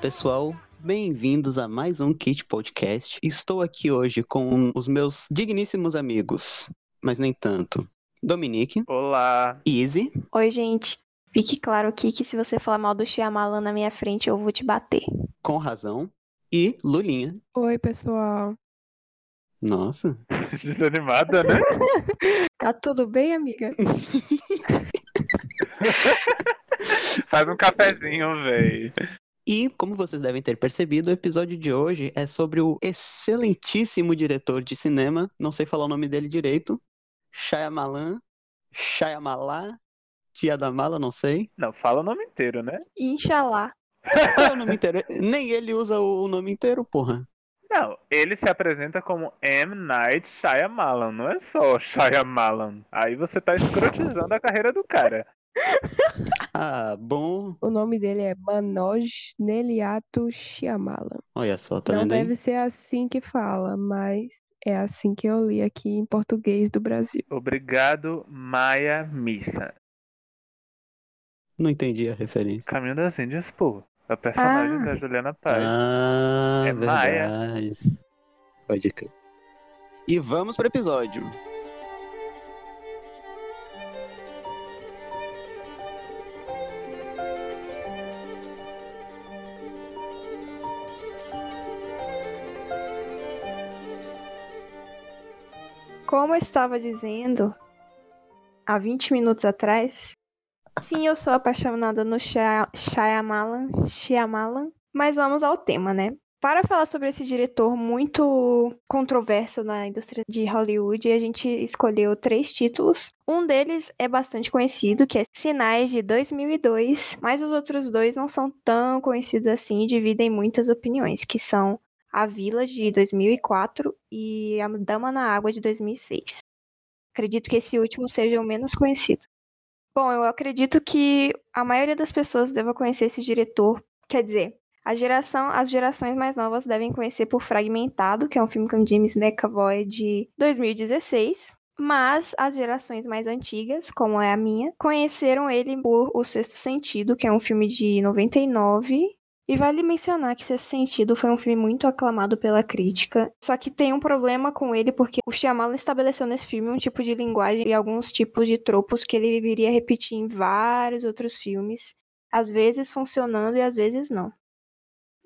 pessoal. Bem-vindos a mais um Kit Podcast. Estou aqui hoje com os meus digníssimos amigos, mas nem tanto. Dominique, Olá. Easy, Oi, gente. Fique claro aqui que se você falar mal do Shyamalan na minha frente, eu vou te bater. com razão, e Lulinha. Oi, pessoal. Nossa. Desanimada, né? Tá tudo bem, amiga? Faz um cafezinho, véi. E, como vocês devem ter percebido, o episódio de hoje é sobre o excelentíssimo diretor de cinema, não sei falar o nome dele direito, Shyamalan, Shyamala, Tia da Mala, não sei. Não, fala o nome inteiro, né? Inxalá. Qual é o nome inteiro? Nem ele usa o nome inteiro, porra. Não, ele se apresenta como M. Night Shyamalan, não é só Shyamalan. Aí você tá escrotizando a carreira do cara. Ah, bom. O nome dele é Manoj Neliato Shyamalan. Olha só, tá Não vendo aí? deve ser assim que fala, mas é assim que eu li aqui em português do Brasil. Obrigado, Maia Missa. Não entendi a referência. Caminho das Índias, pô. A personagem Ah. da Juliana Paz. Ah, É Maia. verdade. Pode crer. E vamos pro episódio. Como eu estava dizendo há 20 minutos atrás, sim, eu sou apaixonada no Shy- Shyamalan, Shyamalan, mas vamos ao tema, né? Para falar sobre esse diretor muito controverso na indústria de Hollywood, a gente escolheu três títulos. Um deles é bastante conhecido, que é Sinais de 2002, mas os outros dois não são tão conhecidos assim e dividem muitas opiniões, que são A Village de 2004 e A Dama na Água de 2006. Acredito que esse último seja o menos conhecido. Bom, eu acredito que a maioria das pessoas deva conhecer esse diretor, quer dizer, a geração, as gerações mais novas devem conhecer por Fragmentado, que é um filme com James McAvoy de 2016. Mas as gerações mais antigas, como é a minha, conheceram ele por O Sexto Sentido, que é um filme de 99. E vale mencionar que Sexto Sentido foi um filme muito aclamado pela crítica. Só que tem um problema com ele, porque o Shyamalan estabeleceu nesse filme um tipo de linguagem e alguns tipos de tropos que ele viria repetir em vários outros filmes. Às vezes funcionando e às vezes não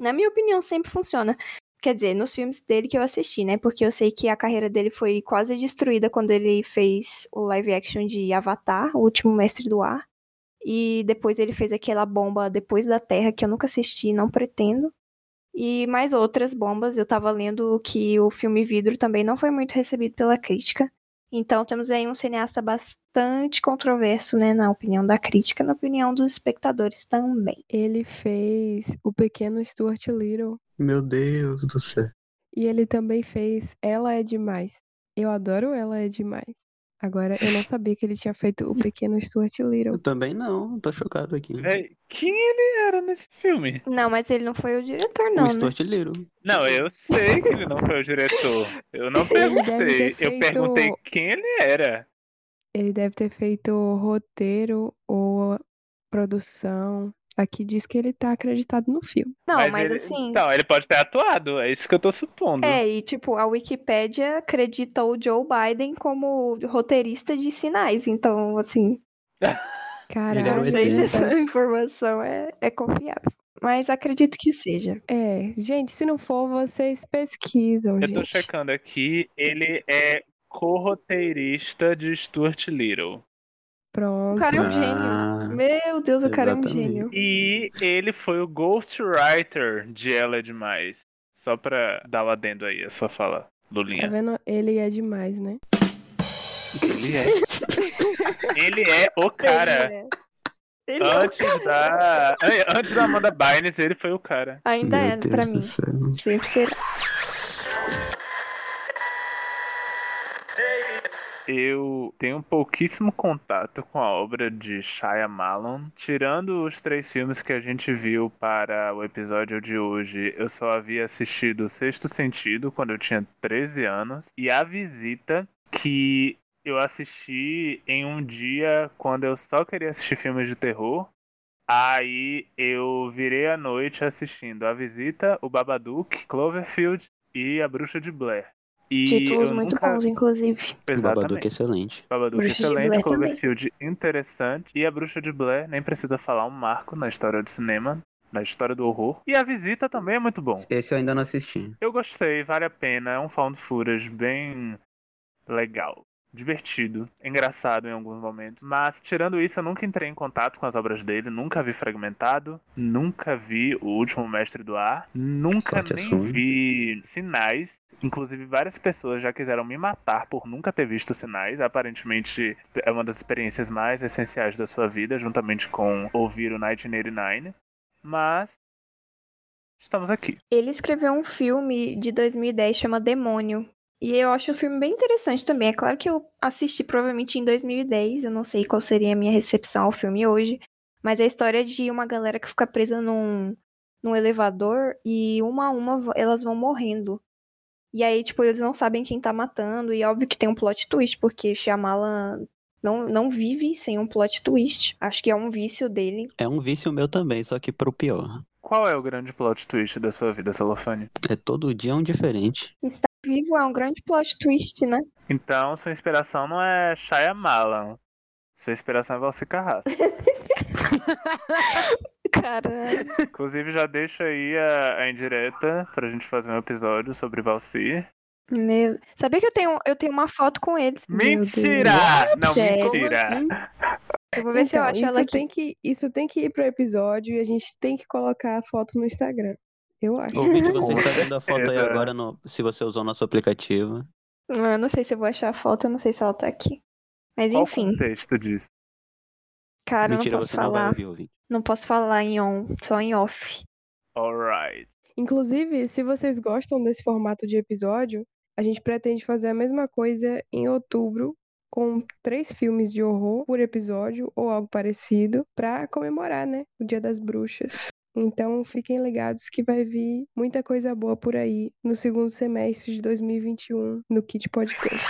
na minha opinião, sempre funciona. Quer dizer, nos filmes dele que eu assisti, né? Porque eu sei que a carreira dele foi quase destruída quando ele fez o live action de Avatar, o último mestre do ar. E depois ele fez aquela bomba Depois da Terra, que eu nunca assisti, não pretendo. E mais outras bombas. Eu tava lendo que o filme Vidro também não foi muito recebido pela crítica. Então temos aí um cineasta bastante controverso, né? Na opinião da crítica, na opinião dos espectadores também. Ele fez O Pequeno Stuart Little Meu Deus do céu. e ele também fez Ela é Demais. Eu adoro Ela é Demais. Agora, eu não sabia que ele tinha feito O Pequeno Stuart Little. Eu também não, tô chocado aqui. Véi, quem ele era nesse filme? Não, mas ele não foi o diretor, não, o né? Stuart Little. Não, eu sei que ele não foi o diretor. Eu não perguntei. ter Eu feito- perguntei quem ele era. Ele deve ter feito roteiro ou produção. Aqui diz que ele tá acreditado no filme. Não, mas, ele, assim. Então, ele pode ter atuado. É isso que eu tô supondo. É, e tipo, a Wikipédia acredita o Joe Biden como roteirista de sinais. Então, assim, Caralho, não sei se essa informação é, é confiável. Mas acredito que seja. É, gente, se não for, vocês pesquisam, Eu tô gente. checando aqui. Ele é co-roteirista de Stuart Little. O Pronto. cara é um Ah, gênio. Meu Deus, o cara é um gênio. E ele foi o ghostwriter de Ela é Demais. Só pra dar o adendo aí, a sua fala, Tá Lulinha. vendo? Ele é demais, né? Ele é. ele é o cara. Ele é. Ele é o Antes da. an- Antes da Amanda Bynes, ele foi o cara. Ainda Meu é, Deus pra do mim. céu. Sempre será. Eu tenho pouquíssimo contato com a obra de Shyamalan. Tirando os três filmes que a gente viu para o episódio de hoje, eu só havia assistido Sexto Sentido quando eu tinha 13 anos e A Visita, que eu assisti em um dia quando eu só queria assistir filmes de terror. Aí eu virei a noite assistindo A Visita, O Babadook, Cloverfield e A Bruxa de Blair. E Títulos eu muito nunca... bons, inclusive. O Babadook é Exatamente. excelente. Babadook Bruxa de excelente, Blair também. Cloverfield interessante. E A Bruxa de Blair, nem precisa falar, um marco na história do cinema, na história do horror. E A Visita também é muito bom. Esse eu ainda não assisti. Eu gostei, vale a pena. É um found footage bem legal. Divertido, engraçado em alguns momentos. Mas, tirando isso, eu nunca entrei em contato com as obras dele. Nunca vi Fragmentado. Nunca vi O Último Mestre do Ar. Nunca Sorte é nem sua. vi Sinais. Inclusive, várias pessoas já quiseram me matar por nunca ter visto Sinais. Aparentemente, é uma das experiências mais essenciais da sua vida, juntamente com ouvir o 1989. Mas, estamos aqui. Ele escreveu um filme de 2010 chama Demônio. E eu acho o filme bem interessante também. É claro que eu assisti provavelmente em 2010, eu não sei qual seria a minha recepção ao filme hoje, mas é a história de uma galera que fica presa num, num elevador e uma a uma elas vão morrendo. E aí, tipo, eles não sabem quem tá matando, e óbvio que tem um plot twist, porque Shyamalan não, não vive sem um plot twist. Acho que é um vício dele. É um vício meu também, só que pro pior. Qual é o grande plot twist da sua vida, Celofane? É todo dia um diferente. Estar vivo é um grande plot twist, né? Então, sua inspiração não é Shyamalan. Sua inspiração é Valci Carrasco. Cara, Inclusive, já deixo aí a, a indireta pra gente fazer um episódio sobre Valci. Meu. Sabia que eu tenho, eu tenho uma foto com ele? Meu Mentira! Não, Sério? mentira! Assim? Eu vou ver se eu Então, acho isso ela aqui. tem que isso tem que ir pro episódio e a gente tem que colocar a foto no Instagram. Eu acho. Ouvinte, você Com está vendo a foto aí agora no- se você usou nosso aplicativo. Ah, Eu não sei se eu vou achar a foto, eu não sei se ela tá aqui. Mas Qual o enfim, contexto disso? cara, eu Mentira, não posso você não falar. ouvir. Não posso falar em on, só em off. Alright. Inclusive, se vocês gostam desse formato de episódio, a gente pretende fazer a mesma coisa em outubro, com três filmes de horror por episódio ou algo parecido, pra comemorar, né, o Dia das Bruxas. Então, fiquem ligados que vai vir muita coisa boa por aí no segundo semestre de 2021 no Kit Podcast.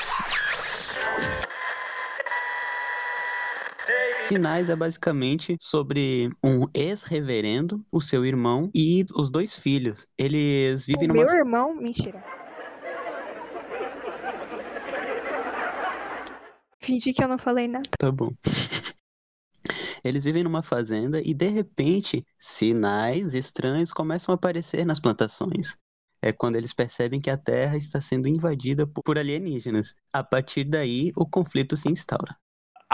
Sinais é basicamente sobre um ex-reverendo, o seu irmão e os dois filhos. Eles O vivem numa. meu irmão, mentira. Fingi que eu não falei nada. Tá bom. Eles vivem numa fazenda e de repente sinais estranhos começam a aparecer nas plantações. É quando eles percebem que a terra está sendo invadida po- por alienígenas. A partir daí, o conflito se instaura.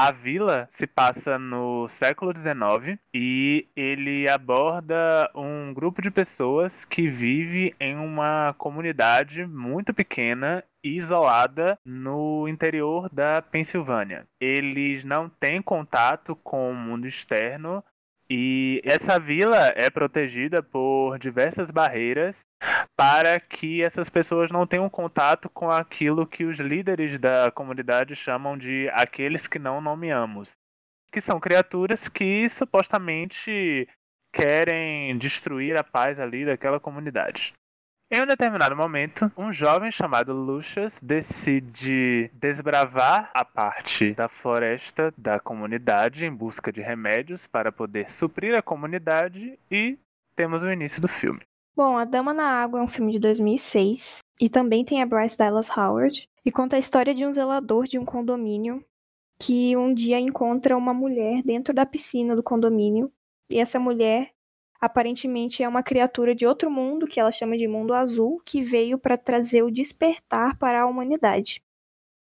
A vila se passa no século XIX e ele aborda um grupo de pessoas que vive em uma comunidade muito pequena e isolada no interior da Pensilvânia. Eles não têm contato com o mundo externo e essa vila é protegida por diversas barreiras para que essas pessoas não tenham contato com aquilo que os líderes da comunidade chamam de aqueles que não nomeamos, que são criaturas que supostamente querem destruir a paz ali daquela comunidade. Em um determinado momento, um jovem chamado Lucius decide desbravar a parte da floresta da comunidade em busca de remédios para poder suprir a comunidade e temos o início do filme. Bom, A Dama na Água é um filme de 2006 e também tem a Bryce Dallas Howard e conta a história de um zelador de um condomínio que um dia encontra uma mulher dentro da piscina do condomínio e essa mulher aparentemente é uma criatura de outro mundo que ela chama de mundo azul que veio para trazer o despertar para a humanidade.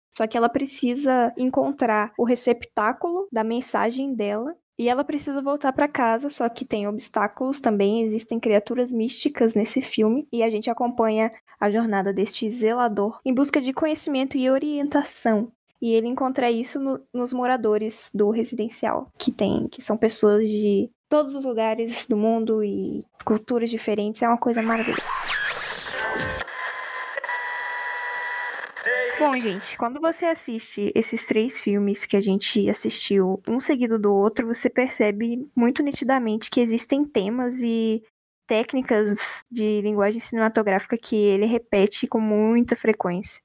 Só que ela precisa encontrar o receptáculo da mensagem dela e ela precisa voltar para casa, só que tem obstáculos também, existem criaturas místicas nesse filme e a gente acompanha a jornada deste zelador em busca de conhecimento e orientação. E ele encontra isso no- nos moradores do residencial, que tem, que são pessoas de todos os lugares do mundo e culturas diferentes, é uma coisa maravilhosa. Bom, gente, quando você assiste esses três filmes que a gente assistiu um seguido do outro, você percebe muito nitidamente que existem temas e técnicas de linguagem cinematográfica que ele repete com muita frequência.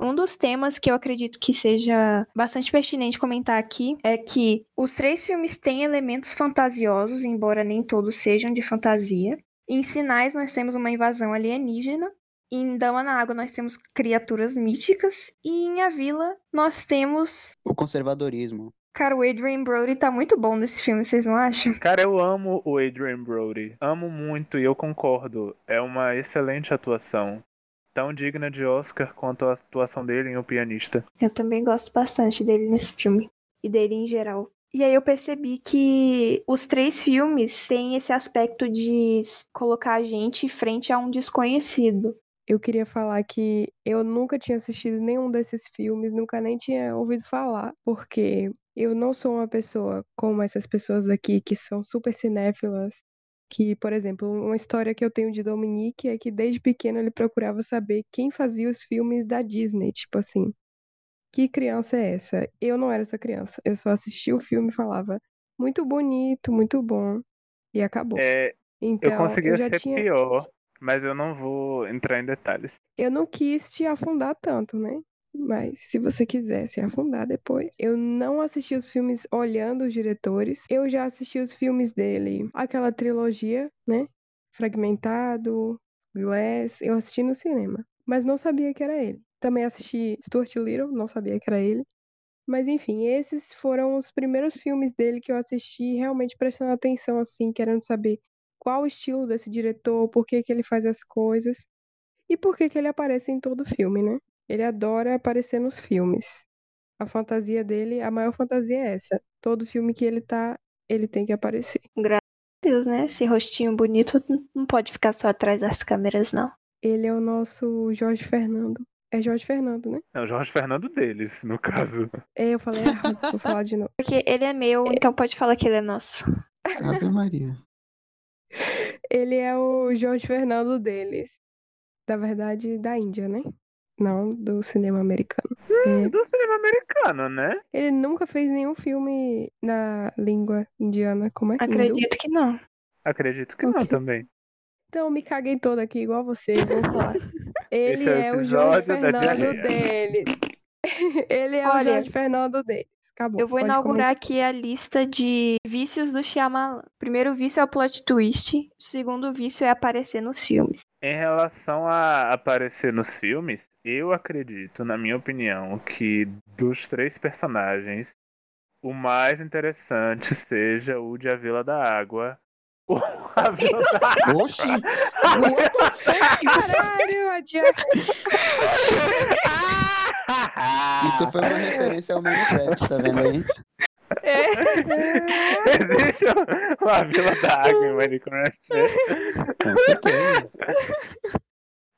Um dos temas que eu acredito que seja bastante pertinente comentar aqui é que os três filmes têm elementos fantasiosos, embora nem todos sejam de fantasia. Em Sinais, nós temos uma invasão alienígena. Em Dama na Água, nós temos criaturas míticas. E em A Vila, nós temos. O conservadorismo. Cara, o Adrian Brody tá muito bom nesse filme, vocês não acham? Cara, eu amo o Adrian Brody. Amo muito e eu concordo. É uma excelente atuação tão digna de Oscar quanto a atuação dele em O Pianista. Eu também gosto bastante dele nesse filme. E dele em geral. E aí eu percebi que os três filmes têm esse aspecto de colocar a gente frente a um desconhecido. Eu queria falar que eu nunca tinha assistido nenhum desses filmes, nunca nem tinha ouvido falar, porque eu não sou uma pessoa como essas pessoas daqui que são super cinéfilas que, por exemplo, uma história que eu tenho de Dominique é que desde pequeno ele procurava saber quem fazia os filmes da Disney, tipo assim. Que criança é essa? Eu não era essa criança. Eu só assistia o filme e falava muito bonito, muito bom e acabou. É, então, eu conseguia eu já ser tinha pior, mas eu não vou entrar em detalhes. eu não quis te afundar tanto, né? Mas se você quiser se afundar depois. Eu não assisti os filmes olhando os diretores. Eu já assisti os filmes dele, aquela trilogia, né? Fragmentado, Glass. Eu assisti no cinema. Mas não sabia que era ele. Também assisti Stuart Little, não sabia que era ele. Mas enfim, esses foram os primeiros filmes dele que eu assisti realmente prestando atenção, assim, querendo saber qual o estilo desse diretor, por que, que ele faz as coisas e por que, que ele aparece em todo filme, né? Ele adora aparecer nos filmes. A fantasia dele, a maior fantasia é essa. Todo filme que ele tá, ele tem que aparecer. Graças a Deus, né? Esse rostinho bonito não pode ficar só atrás das câmeras, não. Ele é o nosso Jorge Fernando. É Jorge Fernando, né? É o Jorge Fernando deles, no caso. É, eu falei errado, vou falar de novo. Porque ele é meu, então pode falar que ele é nosso. Ave Maria. Ele é o Jorge Fernando deles. Da verdade, da Índia, né? Não do cinema americano. É, Do cinema americano, né? Ele nunca fez nenhum filme na língua indiana, como é? Hindu? Acredito que não. Acredito que não Ok. também. Então, eu me caguei toda aqui, igual você, vou falar. Ele é o é o Jorge Fernando deles. Ele é o Olha, Jorge Fernando deles. Acabou. Eu vou pode inaugurar aqui a lista de vícios do Shyamalan. Primeiro vício é o plot twist. O segundo vício é aparecer nos filmes. Em relação a aparecer nos filmes, eu acredito, na minha opinião, que dos três personagens, o mais interessante seja o de A Vila da Água. O A Vila da Água. Oxi! Fuck? Caralho, a tia... Isso foi uma referência ao Minecraft, tá vendo aí? Existe uma Vila da Água em Minecraft, né?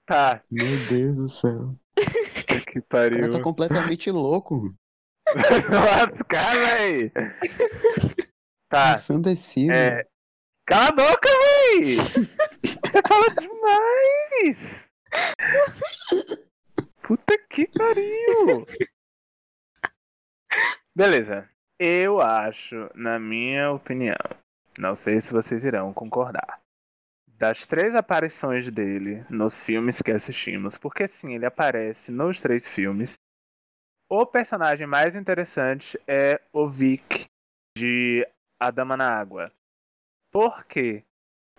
Tá, Meu Deus do céu. que O cara pariu. tá completamente louco. Lascar, véi. Tá, Ensandecido. é. Cala a boca, véi! Você fala demais! Puta que pariu! Beleza. Eu acho, na minha opinião, não sei se vocês irão concordar. Das três aparições dele nos filmes que assistimos, porque sim, ele aparece nos três filmes. O personagem mais interessante é o Vic de A Dama na Água. Por quê?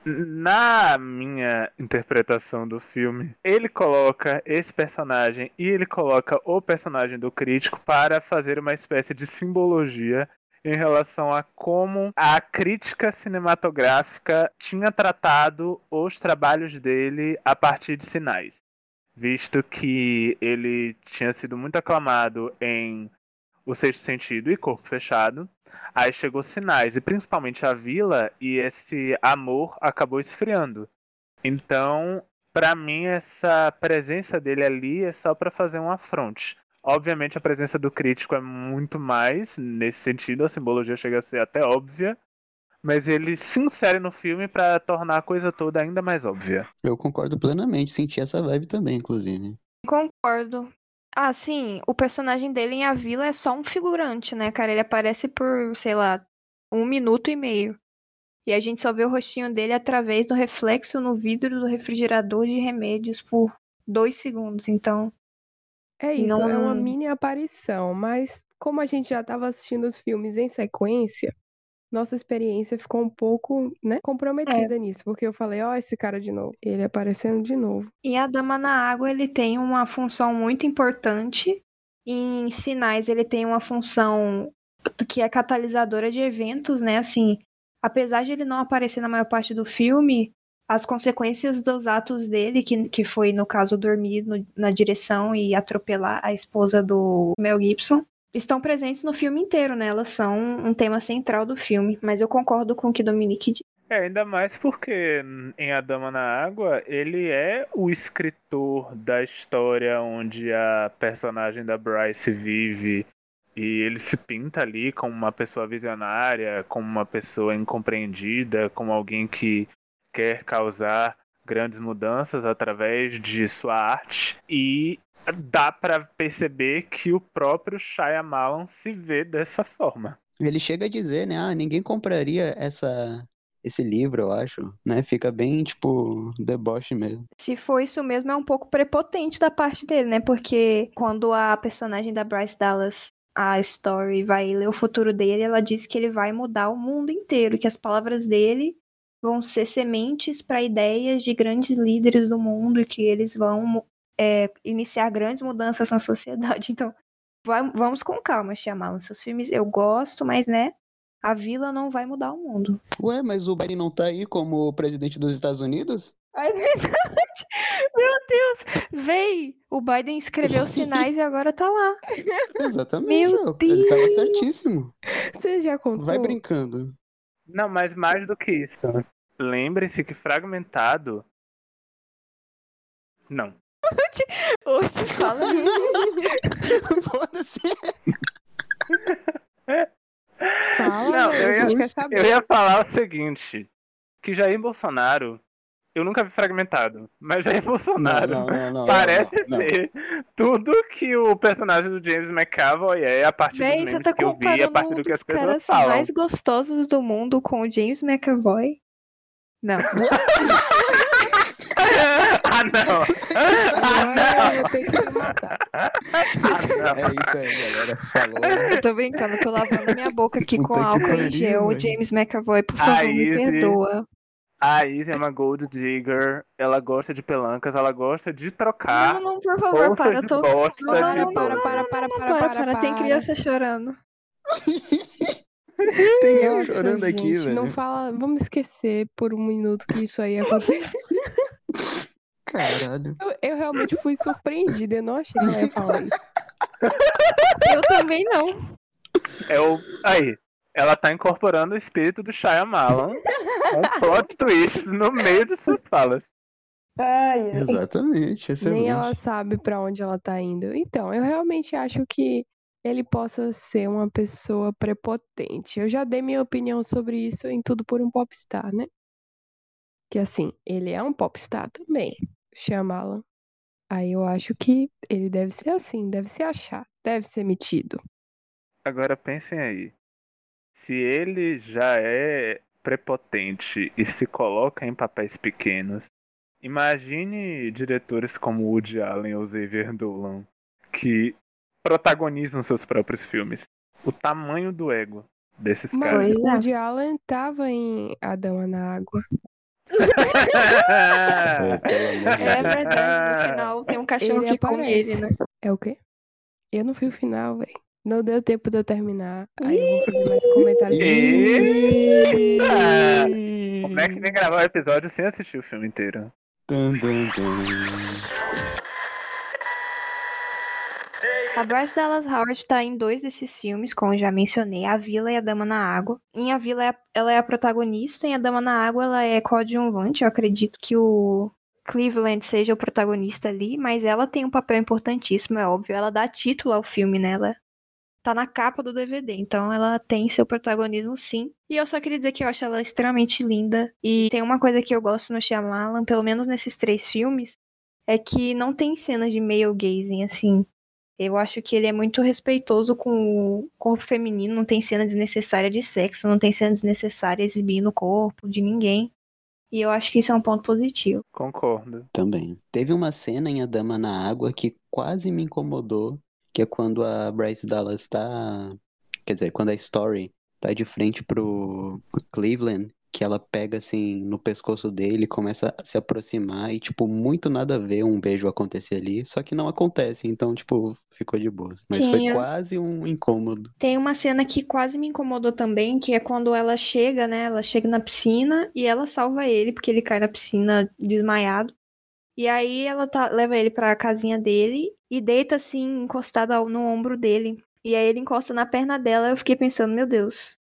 Na minha interpretação do filme, ele coloca esse personagem e ele coloca o personagem do crítico para fazer uma espécie de simbologia em relação a como a crítica cinematográfica tinha tratado os trabalhos dele a partir de sinais, visto que ele tinha sido muito aclamado em O Sexto Sentido e Corpo Fechado. Aí chegou Sinais, e principalmente a Vila, e esse amor acabou esfriando. Então, pra mim, essa presença dele ali é só pra fazer um afronte. Obviamente, a presença do crítico é muito mais nesse sentido, a simbologia chega a ser até óbvia, mas ele se insere no filme pra tornar a coisa toda ainda mais óbvia. Eu concordo plenamente, senti essa vibe também, inclusive. Concordo. Ah, sim, o personagem dele em A Vila é só um figurante, né, cara? Ele aparece por, sei lá, um minuto e meio. E a gente só vê o rostinho dele através do reflexo no vidro do refrigerador de remédios por dois segundos. Então, É isso, Não- é uma mini aparição, mas como a gente já estava assistindo os filmes em sequência, nossa experiência ficou um pouco, né, comprometida nisso, porque eu falei, ó, esse cara de novo, ele aparecendo de novo. E a Dama na Água, ele tem uma função muito importante. Em sinais, ele tem uma função que é catalisadora de eventos, né? Assim, apesar de ele não aparecer na maior parte do filme, as consequências dos atos dele, que, que foi, no caso, dormir no- na direção e atropelar a esposa do Mel Gibson, estão presentes no filme inteiro, né? Elas são um tema central do filme. Mas eu concordo com o que Dominique disse. É, ainda mais porque em A Dama na Água, ele é o escritor da história onde a personagem da Bryce vive e ele se pinta ali como uma pessoa visionária, como uma pessoa incompreendida, como alguém que quer causar grandes mudanças através de sua arte e dá pra perceber que o próprio Shyamalan se vê dessa forma. Ele chega a dizer, né? Ah, ninguém compraria essa, esse livro, eu acho, né? Fica bem, tipo, deboche mesmo. Se for isso mesmo, é um pouco prepotente da parte dele, né? Porque quando a personagem da Bryce Dallas, a Story, vai ler o futuro dele, ela diz que ele vai mudar o mundo inteiro, que as palavras dele vão ser sementes para ideias de grandes líderes do mundo e que eles vão é, iniciar grandes mudanças na sociedade. Então, vai- vamos com calma, Shyamalan. Seus filmes eu gosto, mas, né? A vila não vai mudar o mundo. Ué, mas o Biden não tá aí como presidente dos Estados Unidos? É verdade. Meu Deus. Véi, o Biden escreveu sinais e agora tá lá. Exatamente. Meu ó, Ele tava Deus. certíssimo. Você já contou? Vai brincando. Não, mas mais do que isso. Lembre-se que fragmentado. Não. Oxe, fala aí. Foda-se. Fala, Não, eu ia-. Eu ia falar o seguinte: que Jair Bolsonaro, eu nunca vi fragmentado, mas Jair Bolsonaro não, não, não. parece não, não. ser tudo que o personagem do James McAvoy é a partir dos Véi, você memes tá que eu vi, a partir um do que dos as pessoas caras falam. mais gostosos do mundo com o James McAvoy? Não. ah, não! Ah, Agora eu ter que matar. Ah, É isso aí, galera. Falou. Eu tô brincando, eu tô lavando minha boca aqui com Puta que álcool em pariu, gel. velho. James McAvoy, por favor, me perdoa. A Izzy é uma gold digger, ela gosta de pelancas, ela gosta de trocar Não, não, por favor, para. Eu tô. bosta Não, não, não, para, para, Não, para, para, para, Tem criança chorando. Tem eu Nossa, chorando aqui, gente, Não velho. fala, vamos esquecer por um minuto que isso aí acontece. Caralho. Eu, eu realmente fui surpreendida, eu não achei que ela ia falar isso. Eu também não. É o... Aí, ela tá incorporando o espírito do Shyamalan com plot twists no meio de suas falas. Ai, Exatamente, excelente. Nem ela sabe pra onde ela tá indo. Então, eu realmente acho que ele possa ser uma pessoa prepotente. Eu já dei minha opinião sobre isso em Tudo por um Popstar, né? Que assim, ele é um popstar também, Shyamalan. Aí eu acho que ele deve ser assim, deve se achar, deve ser metido. Agora pensem aí. Se ele já é prepotente e se coloca em papéis pequenos, imagine diretores como Woody Allen ou Xavier Dolan que protagonizam seus próprios filmes. O tamanho do ego desses Mas caras. O é. Woody Allen tava em A Dama na Água. É, É verdade, no final tem um cachorro Ele que come ele, né? É o quê? Eu não vi o final, velho. Não deu tempo de eu terminar. Aí eu vou fazer mais comentários. Como é que vem gravar o episódio sem assistir o filme inteiro? Tum, tum, tum. A Bryce Dallas Howard tá em dois desses filmes, como já mencionei, A Vila e A Dama na Água. Em A Vila, é ela é a protagonista, em A Dama na Água, ela é coadjuvante. Eu acredito que o Cleveland seja o protagonista ali, mas ela tem um papel importantíssimo, é óbvio. Ela dá título ao filme, né? Ela tá na capa do DVD, então ela tem seu protagonismo sim. E eu só queria dizer que eu acho ela extremamente linda. E tem uma coisa que eu gosto no Shyamalan, pelo menos nesses três filmes, é que não tem cenas de male gazing, assim. Eu acho que ele é muito respeitoso com o corpo feminino, não tem cena desnecessária de sexo, não tem cena desnecessária exibindo o corpo de ninguém. E eu acho que isso é um ponto positivo. Concordo. Também. Teve uma cena em A Dama na Água que quase me incomodou, que é quando a Bryce Dallas tá. Quer dizer, quando a Story tá de frente pro Cleveland que ela pega assim no pescoço dele, começa a se aproximar e tipo muito nada a ver um beijo acontecer ali, só que não acontece, então tipo ficou de boa. Mas Sim, foi eu- quase um incômodo. Tem uma cena que quase me incomodou também, que é quando ela chega, né? Ela chega na piscina e ela salva ele, porque ele cai na piscina desmaiado. E aí ela tá- leva ele pra casinha dele e deita assim, encostada no ombro dele. E aí ele encosta na perna dela. Eu fiquei pensando, meu Deus.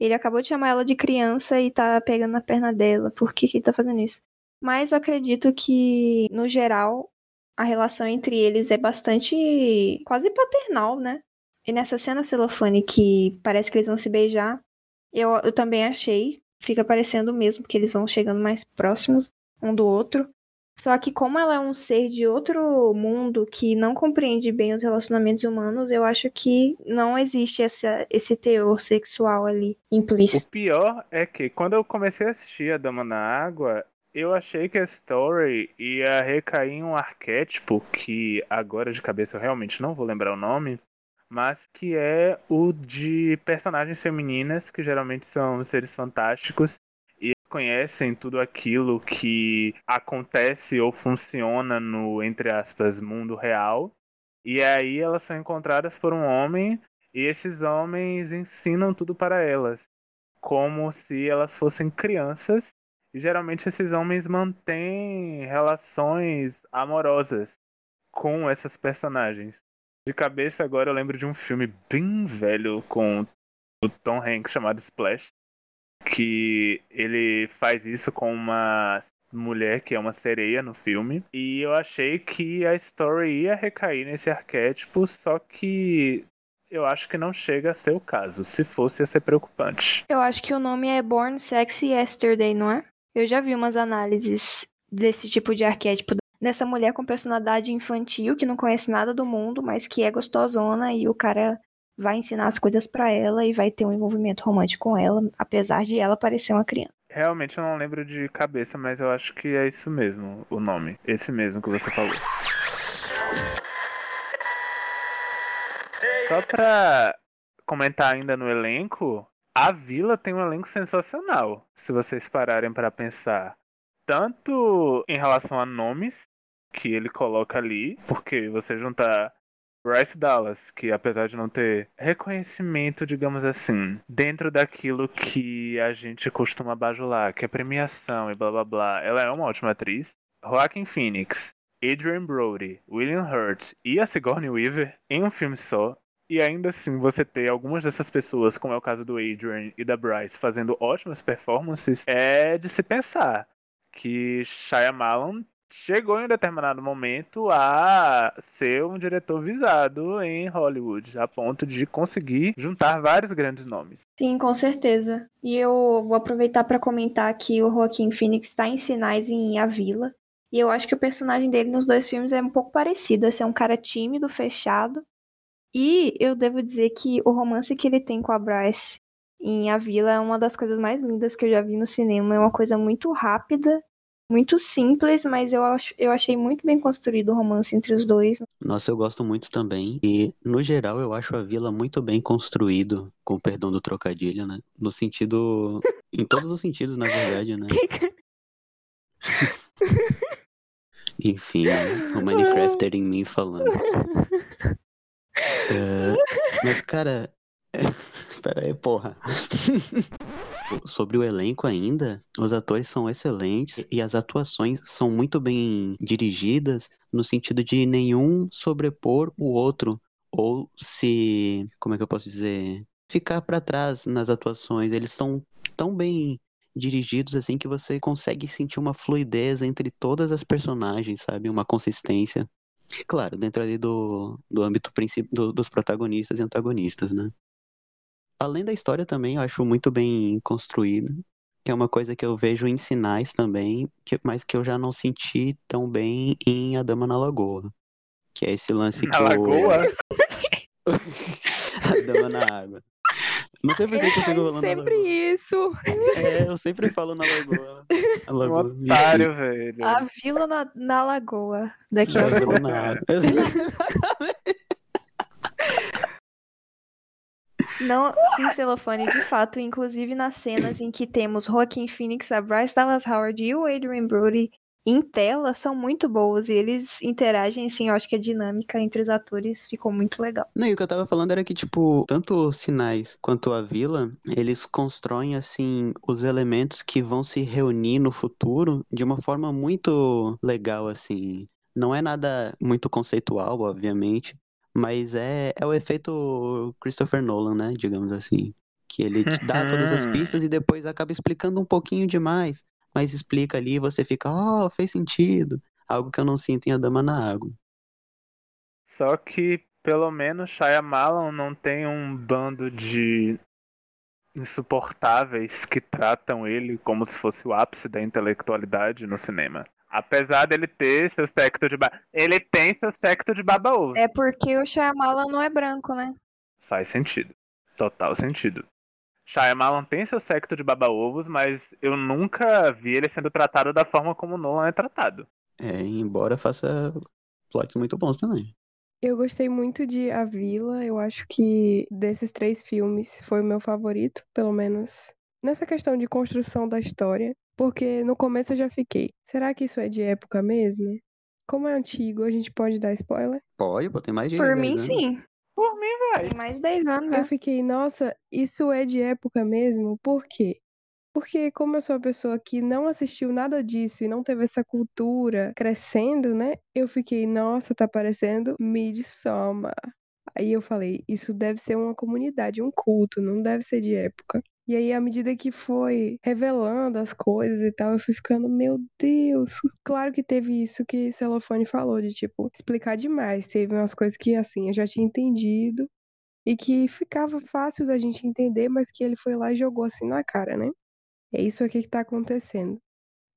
Ele acabou de chamar ela de criança e tá pegando na perna dela. Por que, que ele tá fazendo isso? Mas eu acredito que, no geral, a relação entre eles é bastante quase paternal, né? E nessa cena celofane que parece que eles vão se beijar, eu, eu também achei. Fica parecendo mesmo, porque eles vão chegando mais próximos um do outro. Só que como ela é um ser de outro mundo que não compreende bem os relacionamentos humanos, eu acho que não existe essa, esse teor sexual ali O implícito. pior é que quando eu comecei a assistir A Dama na Água, eu achei que a story ia recair em um arquétipo que agora de cabeça eu realmente não vou lembrar o nome, mas que é o de personagens femininas que geralmente são seres fantásticos conhecem tudo aquilo que acontece ou funciona no entre aspas mundo real. E aí elas são encontradas por um homem e esses homens ensinam tudo para elas como se elas fossem crianças. E geralmente esses homens mantêm relações amorosas com essas personagens. De cabeça agora eu lembro de um filme bem velho com o Tom Hanks chamado Splash, que ele faz isso com uma mulher que é uma sereia no filme. E eu achei que a story ia recair nesse arquétipo, só que eu acho que não chega a ser o caso. Se fosse, ia ser preocupante. Eu acho que o nome é Born Sexy Yesterday, não é? Eu já vi umas análises desse tipo de arquétipo dessa mulher com personalidade infantil que não conhece nada do mundo, mas que é gostosona e o cara vai ensinar as coisas pra ela e vai ter um envolvimento romântico com ela, apesar de ela parecer uma criança. Realmente eu não lembro de cabeça, mas eu acho que é isso mesmo, o nome. Esse mesmo que você falou. Só pra comentar ainda no elenco, a Vila tem um elenco sensacional, se vocês pararem pra pensar. Tanto em relação a nomes que ele coloca ali, porque você juntar Bryce Dallas, que apesar de não ter reconhecimento, digamos assim, dentro daquilo que a gente costuma bajular, que é premiação e blá blá blá, ela é uma ótima atriz. Joaquin Phoenix, Adrian Brody, William Hurt e a Sigourney Weaver em um filme só. E ainda assim você ter algumas dessas pessoas, como é o caso do Adrian e da Bryce, fazendo ótimas performances, é de se pensar que Shyamalan chegou em um determinado momento a ser um diretor visado em Hollywood, a ponto de conseguir juntar vários grandes nomes. Sim, com certeza. E eu vou aproveitar pra comentar que o Joaquin Phoenix está em sinais em A Vila. E eu acho que o personagem dele nos dois filmes é um pouco parecido. Esse é um cara tímido, fechado. E eu devo dizer que o romance que ele tem com a Bryce em A Vila é uma das coisas mais lindas que eu já vi no cinema. É uma coisa muito rápida, muito simples, mas eu, acho, eu achei muito bem construído o romance entre os dois. Nossa, eu gosto muito também. E, no geral, eu acho a vila muito bem construído, com perdão do trocadilho, né? No sentido. em todos os sentidos, na verdade, né? Enfim, o Minecrafter em mim falando. É, mas, cara. Pera aí, porra. Sobre o elenco ainda, os atores são excelentes e as atuações são muito bem dirigidas no sentido de nenhum sobrepor o outro ou se, como é que eu posso dizer, ficar pra trás nas atuações. Eles são tão bem dirigidos assim que você consegue sentir uma fluidez entre todas as personagens, sabe? Uma consistência. Claro, dentro ali do, do âmbito do, dos protagonistas e antagonistas, né? Além da história também, eu acho muito bem construída. Que é uma coisa que eu vejo em sinais também, que, mas que eu já não senti tão bem em A Dama na Lagoa. Que é esse lance Na que o- lagoa? a dama na água. Não sei por que, que eu fico falando na sempre lagoa. isso. É, eu sempre falo na lagoa. A Um lagoa. me otário, velho. A vila na, na lagoa. Daqui a pouco. Lagoa na água. Não, sim, celofane, de fato. Inclusive nas cenas em que temos Joaquin Phoenix, a Bryce Dallas Howard e o Adrian Brody em tela são muito boas e eles interagem, assim, eu acho que a dinâmica entre os atores ficou muito legal. Não, e o que eu tava falando era que, tipo, tanto os sinais quanto a vila, eles constroem, assim, os elementos que vão se reunir no futuro de uma forma muito legal, assim. Não é nada muito conceitual, obviamente, mas é, é o efeito Christopher Nolan, né? Digamos assim. Que ele te dá todas as pistas e depois acaba explicando um pouquinho demais. Mas explica ali e você fica, oh, fez sentido. Algo que eu não sinto em A Dama na Água. Só que, pelo menos, Shyamalan não tem um bando de insuportáveis que tratam ele como se fosse o ápice da intelectualidade no cinema. Apesar dele ter seu secto de ba... Ele tem seu secto de baba-ovo. É porque o Shyamalan não é branco, né? Faz sentido. Total sentido. Shyamalan tem seu secto de baba-ovos, mas eu nunca vi ele sendo tratado da forma como o Nolan é tratado. É, embora faça plots muito bons também. Eu gostei muito de A Vila. Eu acho que desses três filmes foi o meu favorito, pelo menos nessa questão de construção da história. Porque no começo eu já fiquei. Será que isso é de época mesmo? Como é antigo, a gente pode dar spoiler? Pode, pô, tem mais de Por 10 mim, anos. sim. Por mim, velho. Mais de 10 anos, Eu né? fiquei, nossa, isso é de época mesmo? Por quê? Porque como eu sou uma pessoa que não assistiu nada disso e não teve essa cultura crescendo, né? Eu fiquei, nossa, tá parecendo Midsommar. Aí eu falei, isso deve ser uma comunidade, um culto, não deve ser de época. E aí, à medida que foi revelando as coisas e tal, eu fui ficando, meu Deus. Claro que teve isso que Celofane falou, de tipo, explicar demais. Teve umas coisas que, assim, eu já tinha entendido e que ficava fácil da gente entender, mas que ele foi lá e jogou assim na cara, né? É isso aqui que tá acontecendo.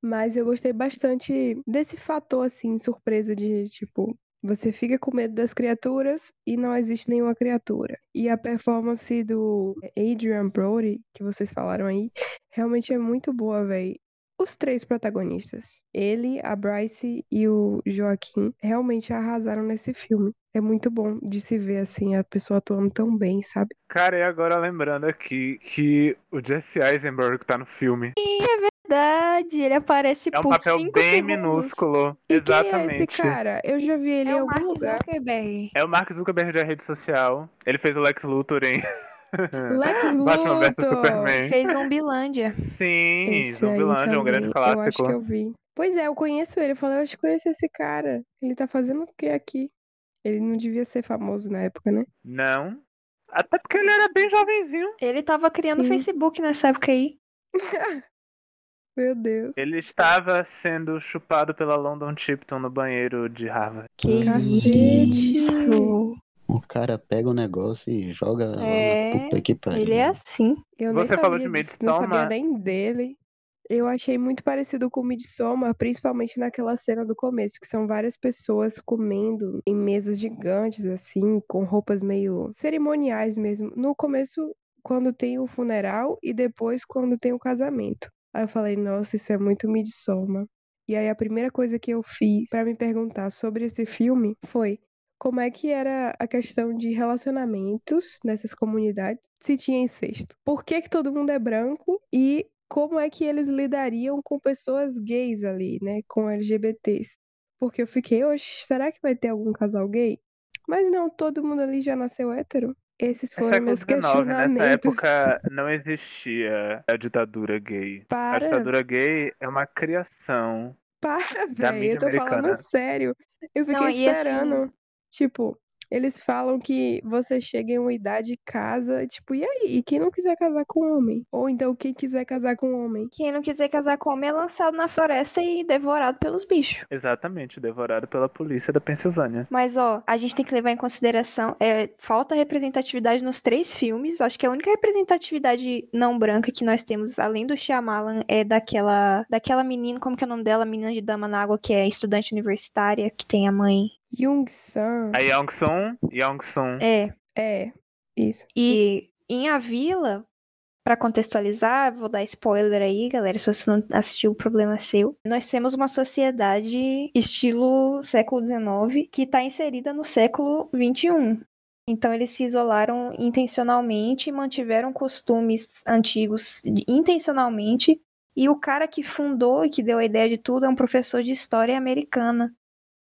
Mas eu gostei bastante desse fator, assim, surpresa de, tipo, você fica com medo das criaturas e não existe nenhuma criatura. E a performance do Adrian Brody, que vocês falaram aí, realmente é muito boa, velho. Os três protagonistas, ele, a Bryce e o Joaquim, realmente arrasaram nesse filme. É muito bom de se ver, assim, a pessoa atuando tão bem, sabe? Cara, e agora lembrando aqui que o Jesse Eisenberg tá no filme. Verdade, ele aparece É um por papel 5 bem segundos. minúsculo. E Exatamente. quem é esse cara? Eu já vi ele É em o algum Mark lugar. Zuckerberg. É o Mark Zuckerberg da rede social. Ele fez o Lex Luthor em Lex Batman vs Luthor! Superman. Fez Zumbilândia. Sim, Esse Zumbilândia, um grande também, Eu acho clássico. que eu vi. Pois é, eu conheço ele. Eu falei, eu acho que conheço esse cara. Ele tá fazendo o que aqui? Ele não devia ser famoso na época, né? Não. Até porque ele era bem jovenzinho. Ele tava criando Sim. Facebook nessa época aí. Meu Deus. Ele estava sendo chupado pela London Tipton no banheiro de Harvard. Que Cacete. isso? O cara pega o negócio e joga É, na puta que pariu. Ele é assim. Eu nem Você falou de disso, Não sabia Midsommar? nem dele. Eu achei muito parecido com Midsommar, principalmente naquela cena do começo, que são várias pessoas comendo em mesas gigantes, assim, com roupas meio cerimoniais mesmo. No começo, quando tem o funeral, e depois quando tem o casamento. Aí eu falei, nossa, isso é muito Midsommar. E aí a primeira coisa que eu fiz pra me perguntar sobre esse filme foi como é que era a questão de relacionamentos nessas comunidades, se tinha incesto. Por que que todo mundo é branco e como é que eles lidariam com pessoas gays ali, né, com LGBTs? Porque eu fiquei, oxe, será que vai ter algum casal gay? Mas não, todo mundo ali já nasceu hétero. Esses foram século meus XIX, questionamentos. nessa época não existia a ditadura gay. A Para, ditadura gay é uma criação. para, velho, eu tô mídia falando americana. sério. Eu fiquei Não, assim- esperando. Tipo, eles falam que você chega em uma idade e casa, tipo, e aí? E quem não quiser casar com homem? Ou então quem quiser casar com homem? Quem não quiser casar com homem é lançado na floresta e devorado pelos bichos. Exatamente, devorado pela polícia da Pensilvânia. Mas, ó, a gente tem que levar em consideração, é, falta representatividade nos três filmes. Acho que a única representatividade não branca que nós temos, além do Shyamalan, é daquela, daquela menina, como que é o nome dela? Menina de Dama na Água, que é estudante universitária, que tem a mãe Jung-san. A Young-sun, Young-sun. É. É, isso. E em A Vila, pra contextualizar, vou dar spoiler aí, galera, se você não assistiu, o problema é seu. Nós temos uma sociedade estilo século XIX que tá inserida no século XXI. Então eles se isolaram intencionalmente e mantiveram costumes antigos intencionalmente. E o cara que fundou e que deu a ideia de tudo é um professor de história americana,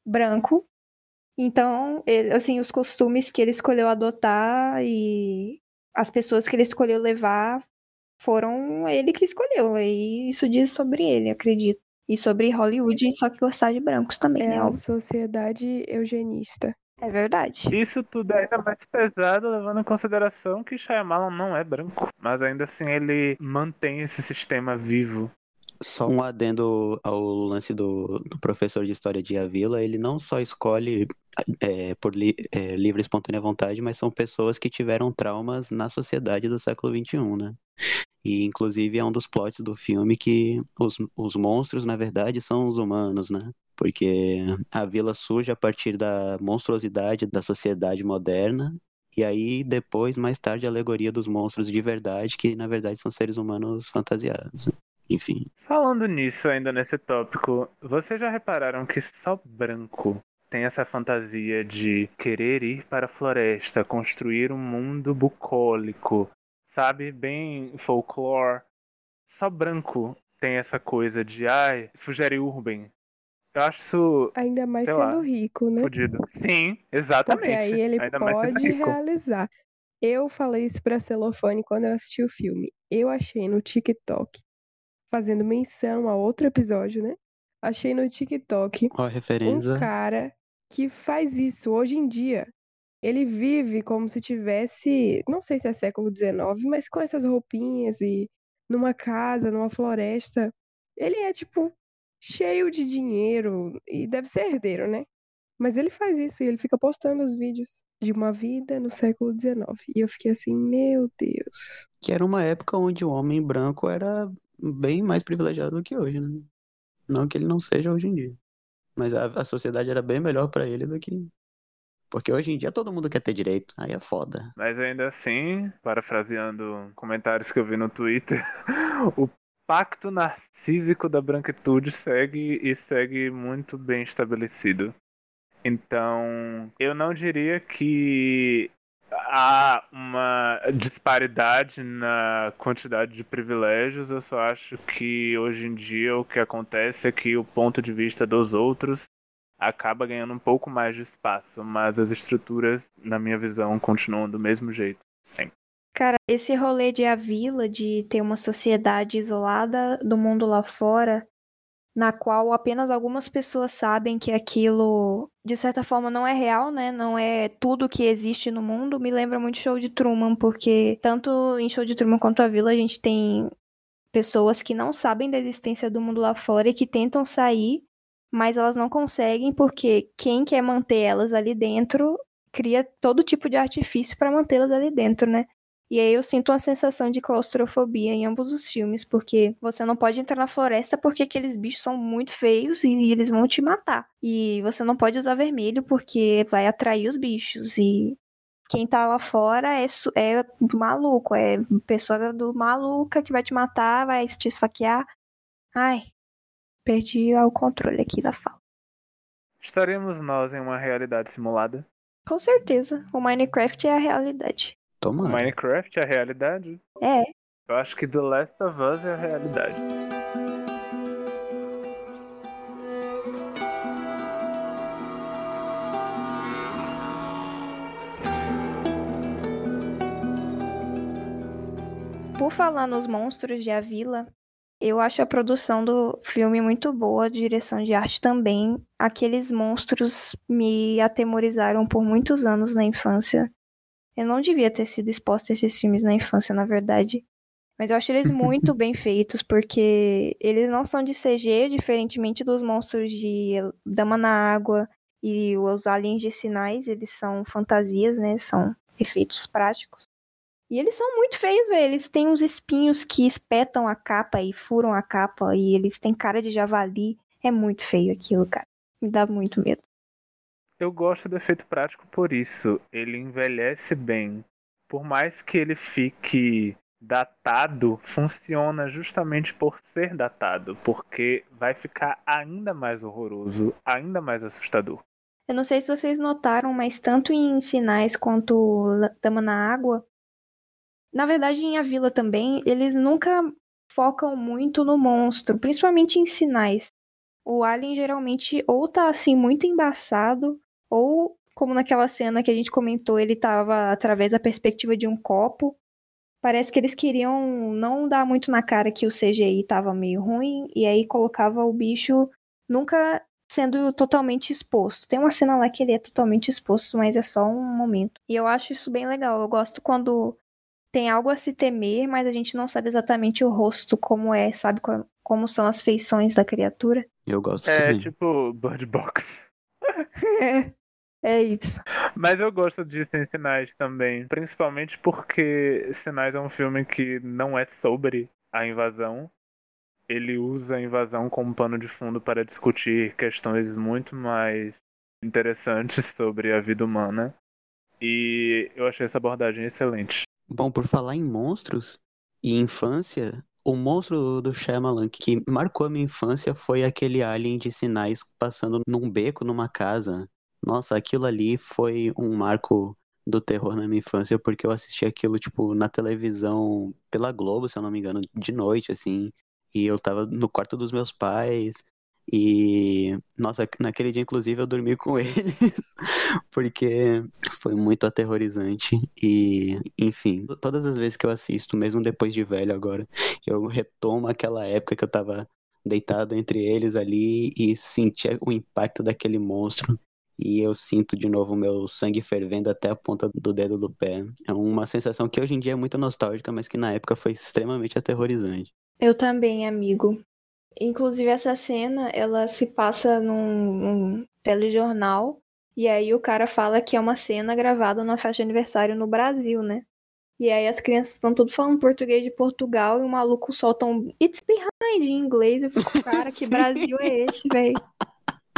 branco. Então, ele- assim, os costumes que ele escolheu adotar e as pessoas que ele escolheu levar foram ele que escolheu. E isso diz sobre ele, acredito. E sobre Hollywood, só que gostar de brancos também, É né? a sociedade eugenista. É verdade. Isso tudo é ainda mais pesado, levando em consideração que Shyamalan não é branco. Mas ainda assim ele mantém esse sistema vivo. Só um adendo ao lance do, do professor de história de Avila, ele não só escolhe é, por li- é, livre e espontânea vontade, mas são pessoas que tiveram traumas na sociedade do século XXI, né? E inclusive é um dos plots do filme que os, os monstros, na verdade, são os humanos, né? Porque a vila surge a partir da monstruosidade da sociedade moderna, e aí depois, mais tarde, a alegoria dos monstros de verdade, que na verdade são seres humanos fantasiados. Enfim. Falando nisso, ainda nesse tópico, vocês já repararam que só branco tem essa fantasia de querer ir para a floresta, construir um mundo bucólico, sabe? Bem folclore. Só branco tem essa coisa de, ai, fugere urban. Eu acho isso Ainda mais Sei sendo lá. rico, né? fodido. Sim, exatamente. Porque aí ele Ainda pode realizar. Eu falei isso pra Celofane quando eu assisti o filme. Eu achei no TikTok, fazendo menção a outro episódio, né? Achei no TikTok um cara que faz isso hoje em dia. Ele vive como se tivesse, não sei se é século XIX, mas com essas roupinhas e numa casa, numa floresta. Ele é, tipo, cheio de dinheiro e deve ser herdeiro, né? Mas ele faz isso e ele fica postando os vídeos de uma vida no século XIX. E eu fiquei assim, meu Deus. Que era uma época onde o homem branco era bem mais privilegiado do que hoje, né? Não que ele não seja hoje em dia. Mas a, a sociedade era bem melhor pra ele do que. Porque hoje em dia todo mundo quer ter direito. Aí é foda. Mas ainda assim, parafraseando comentários que eu vi no Twitter, o pacto narcísico da branquitude segue e segue muito bem estabelecido. Então, eu não diria que há uma disparidade na quantidade de privilégios, eu só acho que hoje em dia o que acontece é que o ponto de vista dos outros acaba ganhando um pouco mais de espaço, mas as estruturas, na minha visão, continuam do mesmo jeito, sempre. Cara, esse rolê de a vila, de ter uma sociedade isolada do mundo lá fora, na qual apenas algumas pessoas sabem que aquilo, de certa forma, não é real, né? Não é tudo que existe no mundo, me lembra muito Show de Truman, porque tanto em Show de Truman quanto a Vila a gente tem pessoas que não sabem da existência do mundo lá fora e que tentam sair, mas elas não conseguem porque quem quer manter elas ali dentro cria todo tipo de artifício para mantê-las ali dentro, né? E aí eu sinto uma sensação de claustrofobia em ambos os filmes, porque você não pode entrar na floresta porque aqueles bichos são muito feios e eles vão te matar. E você não pode usar vermelho porque vai atrair os bichos. E quem tá lá fora é, é maluco, é pessoa do maluca que vai te matar, vai te esfaquear. Ai, perdi o controle aqui da fala. Estaremos nós em uma realidade simulada? Com certeza, o Minecraft é a realidade. Tomara. Minecraft é a realidade? É, Eu acho que The Last of Us é a realidade. Por falar nos monstros de A Vila, eu acho a produção do filme muito boa, a direção de arte também. Aqueles monstros me atemorizaram por muitos anos na infância. Eu não devia ter sido exposta a esses filmes na infância, na verdade. Mas eu acho eles muito bem feitos, porque eles não são de CG, diferentemente dos monstros de Dama na Água e os aliens de sinais, eles são fantasias, né? São efeitos práticos. E eles são muito feios, velho. Eles têm uns espinhos que espetam a capa e furam a capa. E eles têm cara de javali. É muito feio aquilo, cara. Me dá muito medo. Eu gosto do efeito prático por isso. Ele envelhece bem. Por mais que ele fique datado, funciona justamente por ser datado, porque vai ficar ainda mais horroroso, ainda mais assustador. Eu não sei se vocês notaram, mas tanto em Sinais quanto Dama na Água, na verdade em A Vila também, eles nunca focam muito no monstro, principalmente em Sinais. O alien geralmente ou tá assim muito embaçado, ou como naquela cena que a gente comentou, ele tava através da perspectiva de um copo. Parece que eles queriam não dar muito na cara que o CGI tava meio ruim, e aí colocava o bicho nunca sendo totalmente exposto. Tem uma cena lá que ele é totalmente exposto, mas é só um momento. E eu acho isso bem legal. Eu gosto quando tem algo a se temer, mas a gente não sabe exatamente o rosto como é, sabe como são as feições da criatura. Eu gosto É também. tipo Bird Box. é, é isso. Mas eu gosto em Sinais também. Principalmente porque Sinais é um filme que não é sobre a invasão. Ele usa a invasão como pano de fundo para discutir questões muito mais interessantes sobre a vida humana. E eu achei essa abordagem excelente. Bom, por falar em monstros e infância, o monstro do Shyamalan que marcou a minha infância foi aquele alien de sinais passando num beco numa casa. Nossa, aquilo ali foi um marco do terror na minha infância, porque eu assisti aquilo, tipo, na televisão, pela Globo, se eu não me engano, de noite, assim. E eu tava no quarto dos meus pais. E, nossa, naquele dia, inclusive, eu dormi com eles, porque foi muito aterrorizante. E, enfim, todas as vezes que eu assisto, mesmo depois de velho agora, eu retomo aquela época que eu tava deitado entre eles ali e sentia o impacto daquele monstro. E eu sinto de novo o meu sangue fervendo até a ponta do dedo do pé. É uma sensação que hoje em dia é muito nostálgica, mas que na época foi extremamente aterrorizante. Eu também, amigo. Inclusive, essa cena, ela se passa num, num telejornal. E aí o cara fala que é uma cena gravada numa festa de aniversário no Brasil, né? E aí as crianças estão tudo falando português de Portugal e o maluco solta um It's behind em inglês. Eu fico, cara, que. Brasil é esse, velho?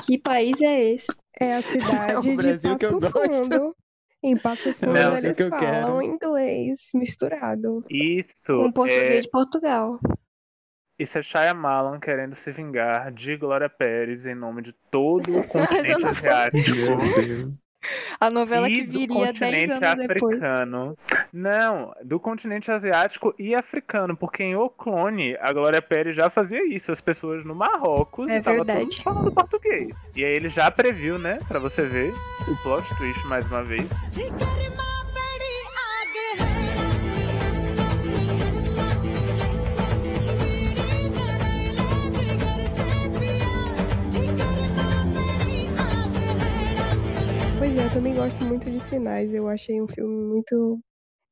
Que país é esse? É a cidade É o Brasil de que eu Passo gosto. Fundo. Em Passo Fundo Não, é eles que eu falam quero. inglês misturado. Isso Com português é, de Portugal. isso é Shyamalan querendo se vingar de Glória Pérez em nome de todo o continente asiático. Meu Deus. A novela e que do viria 10 continente anos depois. africano. Não, do continente asiático e africano, porque em O Clone a Glória Pérez já fazia isso. As pessoas no Marrocos É estavam falando português. E aí ele já previu, né, pra você ver o plot twist mais uma vez. Eu também gosto muito de Sinais. Eu achei um filme muito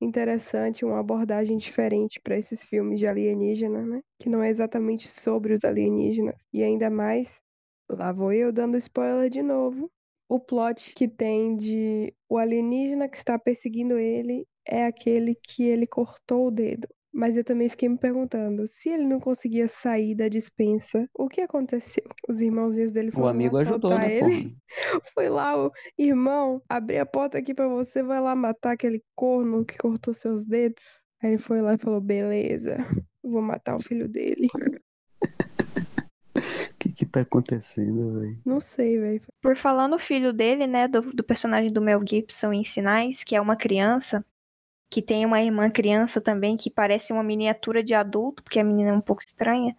interessante, uma abordagem diferente para esses filmes de alienígena, né? Que não é exatamente sobre os alienígenas. E ainda mais, lá vou eu dando spoiler de novo. O plot que tem de o alienígena que está perseguindo ele é aquele que ele cortou o dedo. Mas eu também fiquei me perguntando, se ele não conseguia sair da dispensa, o que aconteceu? Os irmãozinhos dele O foram amigo ajudou, assaltar né, ele. Foi lá, o irmão, abri a porta aqui pra você, vai lá matar aquele corno que cortou seus dedos. Aí ele foi lá e falou: beleza, vou matar o filho dele. O que que tá acontecendo, velho? Não sei, velho. Por falar no filho dele, né, do, do personagem do Mel Gibson em Sinais, que é uma criança, que tem uma irmã criança também, que parece uma miniatura de adulto, porque a menina é um pouco estranha.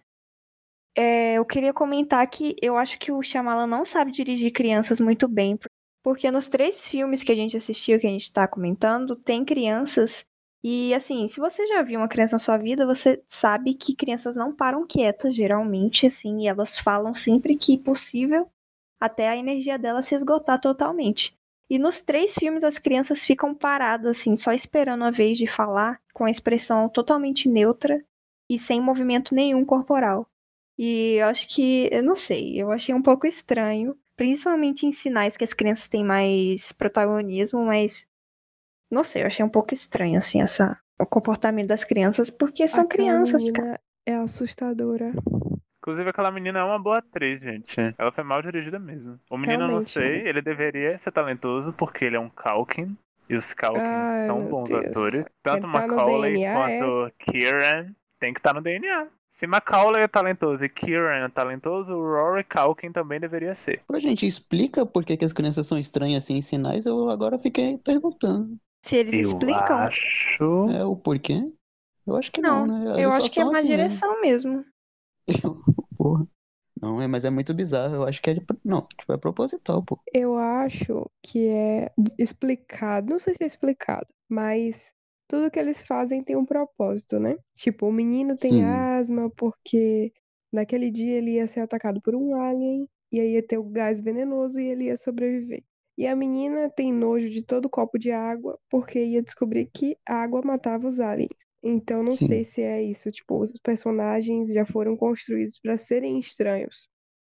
É, eu queria comentar que eu acho que o Shyamalan não sabe dirigir crianças muito bem, porque nos três filmes que a gente assistiu, que a gente tá comentando, tem crianças e assim, se você já viu uma criança na sua vida, você sabe que crianças não param quietas, geralmente, assim, e elas falam sempre que possível até a energia delas se esgotar totalmente. E nos três filmes as crianças ficam paradas, assim, só esperando a vez de falar, com a expressão totalmente neutra e sem movimento nenhum corporal. E eu acho que, eu não sei, eu achei um pouco estranho, principalmente em sinais que as crianças têm mais protagonismo, mas não sei, eu achei um pouco estranho, assim, essa, o comportamento das crianças, porque são Aquela crianças, cara. é assustadora. Inclusive, aquela menina é uma boa atriz, gente. Ela foi mal dirigida mesmo. O menino, eu não Realmente. sei, ele deveria ser talentoso porque ele é um Calkin. E os Calkins Ai, são bons Deus. atores. Tanto tá Macaulay DNA, é? quanto Kieran tem que estar no DNA. Se Macaulay é talentoso e Kieran é talentoso, o Rory Calkin também deveria ser. Pô, gente, explica por que, que as crianças são estranhas assim em sinais, eu agora fiquei perguntando. Se eles eu explicam, acho. É o porquê? Eu acho que Não, não, né? eu Eles só acho que é uma assim direção mesmo. Porra. Não, é, mas é muito bizarro. Eu acho que é de... Não, tipo, é proposital, pô. Eu acho que é explicado, não sei se é explicado, mas tudo que eles fazem tem um propósito, né? Tipo, o menino tem Sim. asma porque naquele dia ele ia ser atacado por um alien e aí ia ter o gás venenoso e ele ia sobreviver. E a menina tem nojo de todo copo de água porque ia descobrir que a água matava os aliens. Então não Sim. sei se é isso, tipo, os personagens já foram construídos para serem estranhos.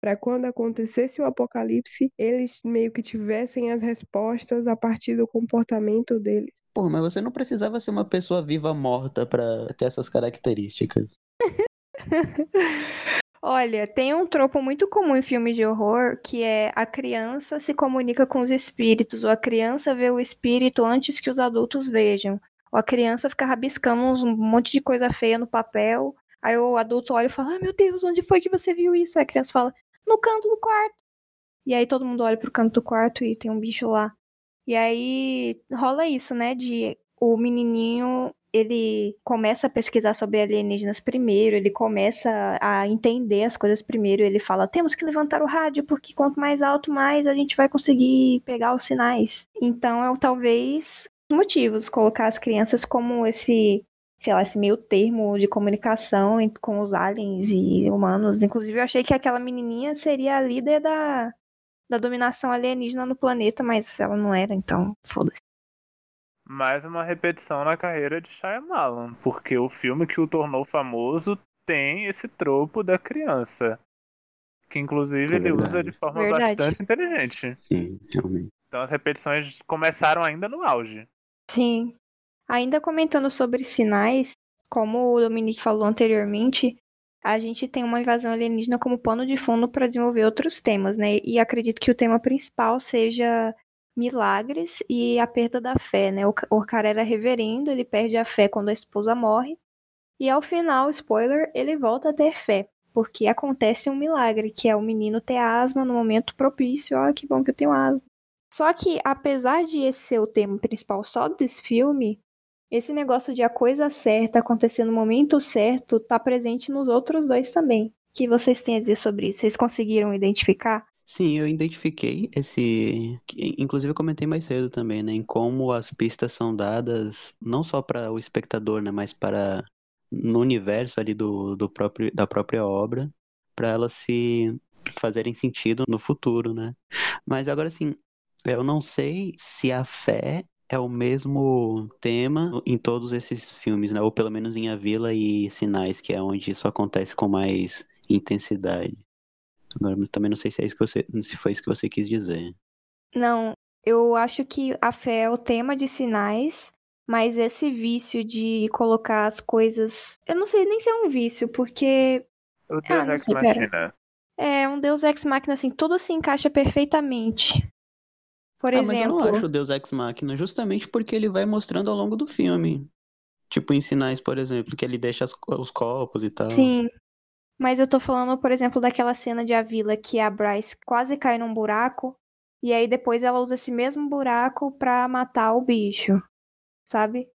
Para quando acontecesse o apocalipse, eles meio que tivessem as respostas a partir do comportamento deles. Pô, mas você não precisava ser uma pessoa viva morta pra ter essas características. Olha, tem um tropo muito comum em filmes de horror que é a criança se comunica com os espíritos, ou a criança vê o espírito antes que os adultos vejam. Ou a criança fica rabiscando um monte de coisa feia no papel. Aí o adulto olha e fala: Ah, meu Deus, onde foi que você viu isso? Aí a criança fala: No canto do quarto. E aí todo mundo olha pro canto do quarto e tem um bicho lá. E aí rola isso, né? De o menininho ele começa a pesquisar sobre alienígenas primeiro, ele começa a entender as coisas primeiro, ele fala: temos que levantar o rádio, porque quanto mais alto, mais a gente vai conseguir pegar os sinais. Então é o- talvez motivos colocar as crianças como esse, sei lá, esse meio termo de comunicação com os aliens e humanos. Inclusive, eu achei que aquela menininha seria a líder da, da dominação alienígena no planeta, mas ela não era, então foda-se. Mais uma repetição na carreira de Shyamalan, porque o filme que o tornou famoso tem esse tropo da criança. Que inclusive É ele usa de forma Verdade. bastante inteligente. Sim, realmente. Então as repetições começaram ainda no auge. Sim. Ainda comentando sobre sinais, como o Dominique falou anteriormente, a gente tem uma invasão alienígena como pano de fundo para desenvolver outros temas, né? E acredito que o tema principal seja milagres e a perda da fé, né? O, ca- o cara era reverendo, ele perde a fé quando a esposa morre, e ao final, spoiler, ele volta a ter fé, porque acontece um milagre, que é o menino ter asma no momento propício. Ah, que bom que eu tenho asma. Só que, apesar de esse ser o tema principal só desse filme, esse negócio de a coisa certa acontecer no momento certo tá presente nos outros dois também. O que vocês têm a dizer sobre isso? Vocês conseguiram identificar? Sim, eu identifiquei esse. Inclusive, eu comentei mais cedo também, né? Em como as pistas são dadas não só para o espectador, né? Mas para no universo ali do, do próprio, da própria obra, para elas se fazerem sentido no futuro, né? Mas agora, assim, eu não sei se a fé é o mesmo tema em todos esses filmes, né? Ou pelo menos em A Vila e Sinais, que é onde isso acontece com mais intensidade. Agora, mas também não sei se é isso que você, se foi isso que você quis dizer. Não, eu acho que a fé é o tema de sinais, mas esse vício de colocar as coisas. Eu não sei nem se é um vício, porque O Ah, Deus não Ex sei, pera. Machina. é um Deus Ex Machina, assim, tudo se encaixa perfeitamente. Por Ah, mas eu não exemplo, acho o Deus Ex Machina, justamente porque ele vai mostrando ao longo do filme. Tipo em Sinais, por exemplo, que ele deixa as- os copos e tal. sim. Mas eu tô falando, por exemplo, daquela cena de A Vila que a Bryce quase cai num buraco, e aí depois ela usa esse mesmo buraco pra matar o bicho, sabe?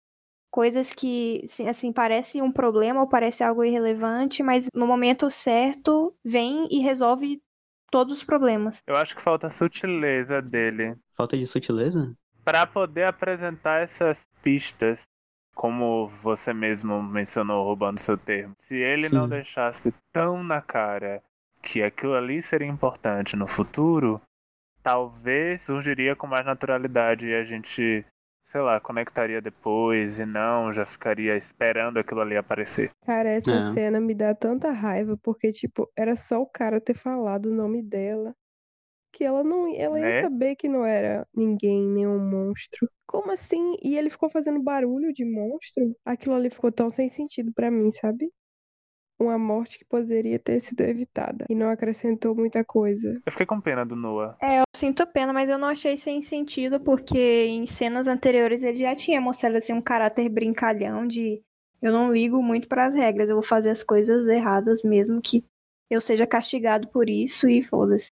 Coisas que, assim, assim, parece um problema ou parece algo irrelevante, mas no momento certo vem e resolve todos os problemas. Eu acho que falta a sutileza dele. Falta de sutileza? Pra poder apresentar essas pistas, como você mesmo mencionou, roubando seu termo. Se ele não Sim. deixasse tão na cara que aquilo ali seria importante no futuro, talvez surgiria com mais naturalidade e a gente, sei lá, conectaria depois e não já ficaria esperando aquilo ali aparecer. Cara, essa É. cena me dá tanta raiva, porque, tipo, era só o cara ter falado o nome dela. Que ela não ela ia Né? saber que não era ninguém, nenhum monstro. Como assim? E ele ficou fazendo barulho de monstro? Aquilo ali ficou tão sem sentido pra mim, sabe? uma morte que poderia ter sido evitada e não acrescentou muita coisa. Eu fiquei com pena do Noah. É, eu sinto pena, mas eu não achei sem sentido, porque em cenas anteriores ele já tinha mostrado assim um caráter brincalhão de eu não ligo muito para as regras, eu vou fazer as coisas erradas mesmo que eu seja castigado por isso e foda-se.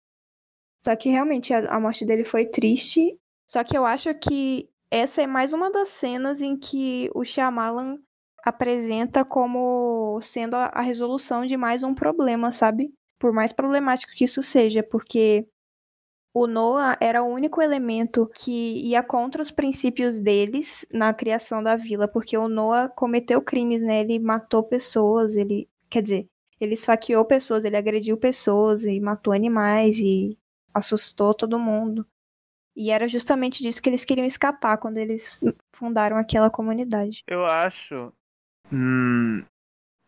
Só que realmente a, a morte dele foi triste, só que eu acho que essa é mais uma das cenas em que o Shyamalan apresenta como sendo a, a resolução de mais um problema, sabe? Por mais problemático que isso seja, porque o Noah era o único elemento que ia contra os princípios deles na criação da vila, porque o Noah cometeu crimes, né? Ele matou pessoas, ele, quer dizer, ele esfaqueou pessoas, ele agrediu pessoas e matou animais e assustou todo mundo. E era justamente disso que eles queriam escapar quando eles fundaram aquela comunidade. Eu acho. Hum,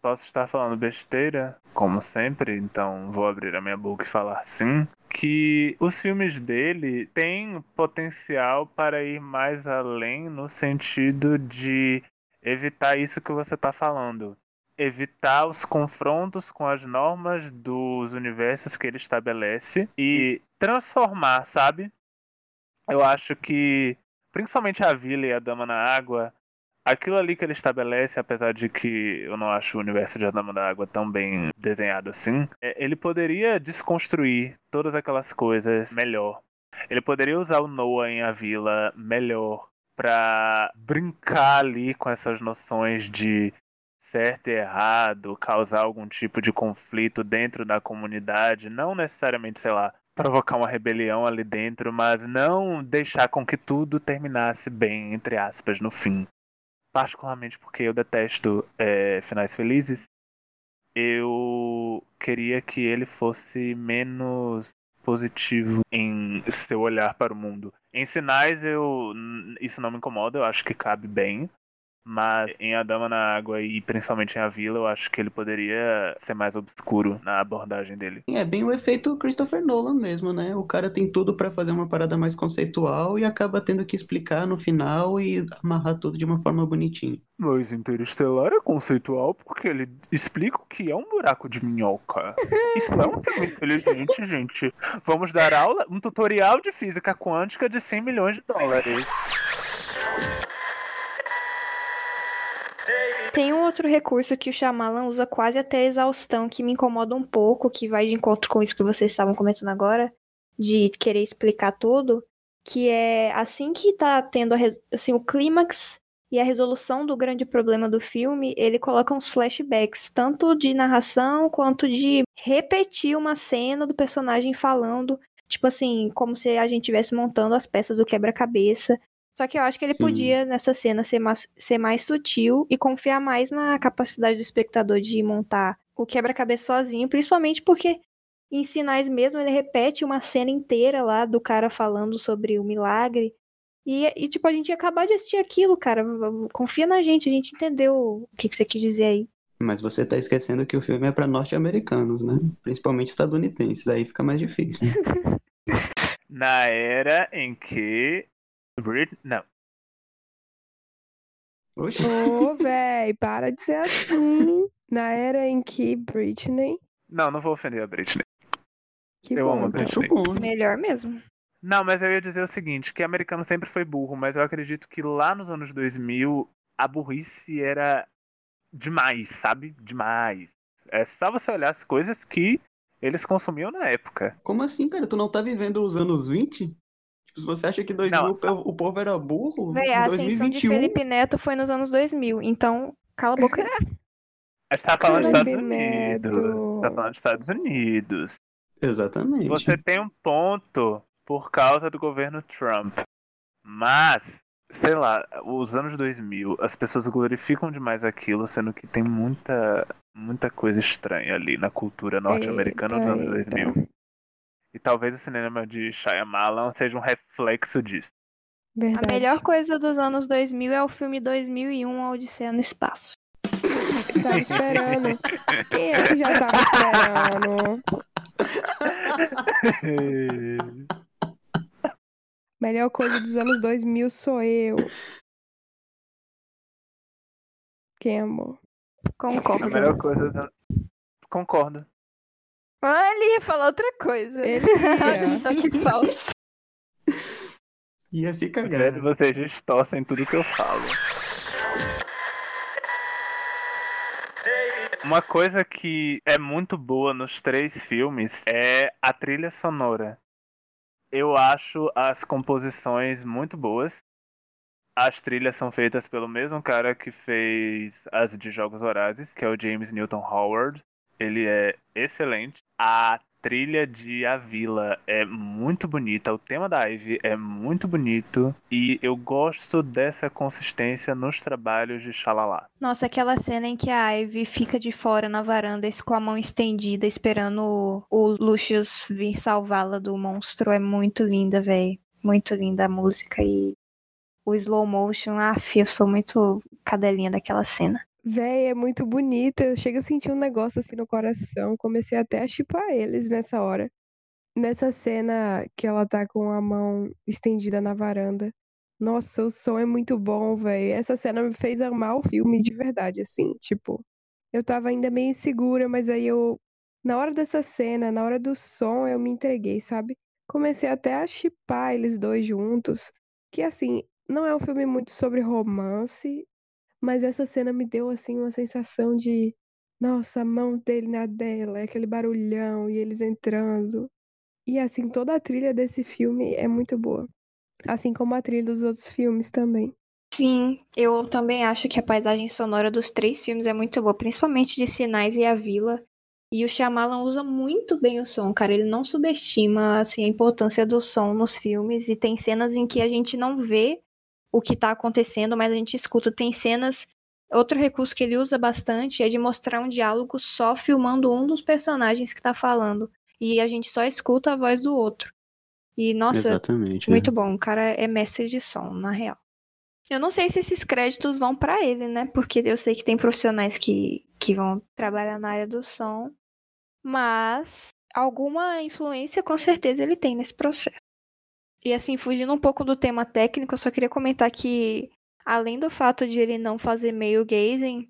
posso estar falando besteira, como sempre, então vou abrir a minha boca e falar sim. Que os filmes dele têm potencial para ir mais além no sentido de evitar isso que você está falando. Evitar os confrontos com as normas dos universos que ele estabelece e transformar, sabe? Eu acho que, principalmente a Vila e a Dama na Água, aquilo ali que ele estabelece, apesar de que eu não acho o universo de A Dama da Água tão bem desenhado assim, é, ele poderia desconstruir todas aquelas coisas melhor. Ele poderia usar o Noah em A Vila melhor para brincar ali com essas noções de certo e errado, causar algum tipo de conflito dentro da comunidade, não necessariamente, sei lá, provocar uma rebelião ali dentro, mas não deixar com que tudo terminasse bem, entre aspas, no fim. Particularmente porque eu detesto é, finais felizes, eu queria que ele fosse menos positivo em seu olhar para o mundo. Em sinais, eu isso não me incomoda, eu acho que cabe bem. Mas em A Dama na Água e principalmente em A Vila, eu acho que ele poderia ser mais obscuro na abordagem dele. É bem o efeito Christopher Nolan mesmo, né? O cara tem tudo para fazer uma parada mais conceitual e acaba tendo que explicar no final e amarrar tudo de uma forma bonitinha. Mas Interestelar é conceitual porque ele explica o que é um buraco de minhoca. Isso é um filme inteligente, gente. Vamos dar aula, um tutorial de física quântica de 100 milhões de dólares. Tem um outro recurso que o Shyamalan usa quase até a exaustão, que me incomoda um pouco, que vai de encontro com isso que vocês estavam comentando agora, de querer explicar tudo, que é assim que tá tendo assim, o clímax e a resolução do grande problema do filme, ele coloca uns flashbacks, tanto de narração quanto de repetir uma cena do personagem falando, tipo assim, como se a gente estivesse montando as peças do quebra-cabeça. Só que eu acho que ele Sim. podia, nessa cena, ser mais, ser mais sutil e confiar mais na capacidade do espectador de montar o quebra-cabeça sozinho, principalmente porque em sinais mesmo ele repete uma cena inteira lá do cara falando sobre o milagre. E, e tipo, a gente ia acabar de assistir aquilo, cara. Confia na gente, a gente entendeu o que, que você quis dizer aí. Mas você tá esquecendo que o filme é para norte-americanos, né? Principalmente estadunidenses, aí fica mais difícil. Na era em que. Brit... Não. Oxe, Ô, véi, para de ser assim. Na era em que Britney. Não, não vou ofender a Britney. Que Eu bom. amo a acho Britney. bom. Melhor mesmo. Não, mas eu ia dizer o seguinte, que americano sempre foi burro, mas eu acredito que lá nos anos 2000 a burrice era demais, sabe? Demais. É só você olhar as coisas que eles consumiam na época. Como assim, cara? Tu não tá vivendo os anos 20? Tipo, se você acha que 2000 Não. o povo- era burro, Véi, a ascensão de 2021... Felipe Neto foi nos anos 2000, então cala a boca. A gente tá falando dos Estados Unidos. Neto. Tá falando dos Estados Unidos. Exatamente. Você tem um ponto por causa do governo Trump. Mas, sei lá, os anos 2000, as pessoas glorificam demais aquilo, sendo que tem muita, muita coisa estranha ali na cultura norte-americana dos anos Eita, 2000. E talvez o cinema de Shyamalan seja um reflexo disso. Verdade. A melhor coisa dos anos 2000 é o filme 2001, A Odisseia no Espaço. Tava esperando. Quem é que já tava esperando? Melhor coisa dos anos 2000 sou eu. Quem, amor? A Concordo. melhor coisa. Concordo. Ah, ele ia falar outra coisa. Ele ia. Só que falso. Ia se cagar. vocês distorcem tudo que eu falo. Uma coisa que é muito boa nos três filmes é a trilha sonora. Eu acho as composições muito boas. As trilhas são feitas pelo mesmo cara que fez as de Jogos Vorazes, que é o James Newton Howard. Ele é excelente. A trilha de A Vila é muito bonita. O tema da Ivy é muito bonito. E eu gosto dessa consistência nos trabalhos de Xalala. Nossa, aquela cena em que a Ivy fica de fora na varanda com a mão estendida, esperando o, o Lucius vir salvá-la do monstro, é muito linda, véi. Muito linda a música e o slow motion. Aff, eu sou muito cadelinha daquela cena. Véi, é muito bonita. Eu chego a sentir um negócio assim no coração. Comecei até a chipar eles nessa hora. Nessa cena que ela tá com a mão estendida na varanda. Nossa, o som é muito bom, véi. Essa cena me fez amar o filme de verdade, assim. Tipo, eu tava ainda meio insegura, mas aí eu. Na hora dessa cena, na hora do som, eu me entreguei, sabe? Comecei até a chipar eles dois juntos. Que assim, não é um filme muito sobre romance, mas essa cena me deu assim uma sensação de nossa, a mão dele na dela, é aquele barulhão e eles entrando. E assim, toda a trilha desse filme é muito boa. Assim como a trilha dos outros filmes também. Sim, eu também acho que a paisagem sonora dos três filmes é muito boa, principalmente de Sinais e A Vila. E o Shyamalan usa muito bem o som, cara. Ele não subestima assim a importância do som nos filmes e tem cenas em que a gente não vê o que tá acontecendo, mas a gente escuta. Tem cenas. Outro recurso que ele usa bastante é de mostrar um diálogo só filmando um dos personagens que tá falando. E a gente só escuta a voz do outro. E, nossa, Exatamente. é. muito bom. O cara é mestre de som, na real. Eu não sei se esses créditos vão pra ele, né? Porque eu sei que tem profissionais que, que vão trabalhar na área do som. Mas alguma influência com certeza ele tem nesse processo. E assim, fugindo um pouco do tema técnico, eu só queria comentar que, além do fato de ele não fazer meio gazing,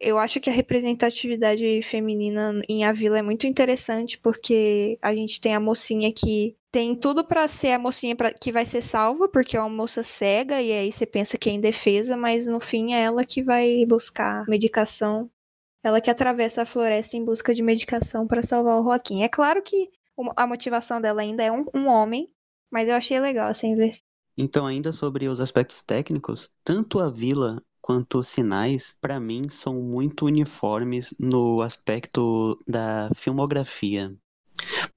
eu acho que a representatividade feminina em A Vila é muito interessante, porque a gente tem a mocinha que tem tudo pra ser a mocinha pra- que vai ser salva, porque é uma moça cega, e aí você pensa que é indefesa, mas no fim é ela que vai buscar medicação. Ela que atravessa a floresta em busca de medicação pra salvar o Joaquim. É claro que a motivação dela ainda é um, um homem, mas eu achei legal essa inversão. Então, ainda sobre os aspectos técnicos, tanto a vila quanto os sinais, pra mim, são muito uniformes no aspecto da filmografia.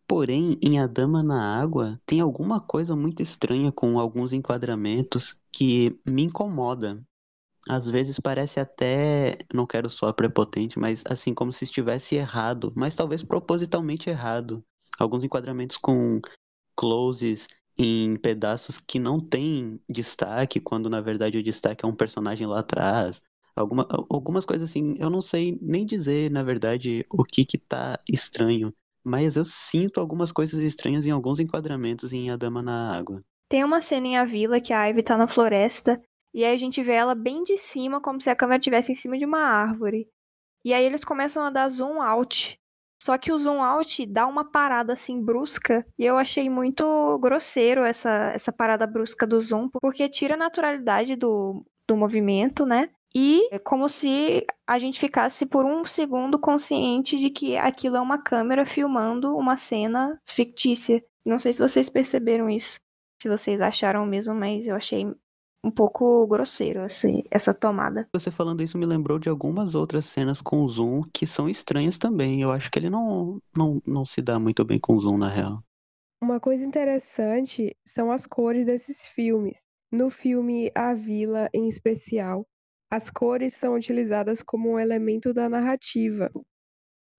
Porém, em A Dama na Água, tem alguma coisa muito estranha com alguns enquadramentos que me incomoda. Às vezes parece até, não quero soar prepotente, mas assim como se estivesse errado, mas talvez propositalmente errado. Alguns enquadramentos com closes em pedaços que não têm destaque, quando na verdade o destaque é um personagem lá atrás. Alguma, algumas coisas assim, eu não sei nem dizer, na verdade, o que que tá estranho, mas eu sinto algumas coisas estranhas em alguns enquadramentos em A Dama na Água. Tem uma cena em A Vila que a Ivy tá na floresta, e aí a gente vê ela bem de cima, como se a câmera estivesse em cima de uma árvore. E aí eles começam a dar zoom out. Só que o zoom out dá uma parada assim brusca, e eu achei muito grosseiro essa, essa parada brusca do zoom, porque tira a naturalidade do, do movimento, né? E é como se a gente ficasse por um segundo consciente de que aquilo é uma câmera filmando uma cena fictícia. Não sei se vocês perceberam isso, se vocês acharam mesmo, mas eu achei um pouco grosseiro esse, essa tomada. Você falando isso me lembrou de algumas outras cenas com zoom que são estranhas também. Eu acho que ele não, não, não se dá muito bem com zoom, na real. Uma coisa interessante são as cores desses filmes. No filme A Vila, em especial, as cores são utilizadas como um elemento da narrativa.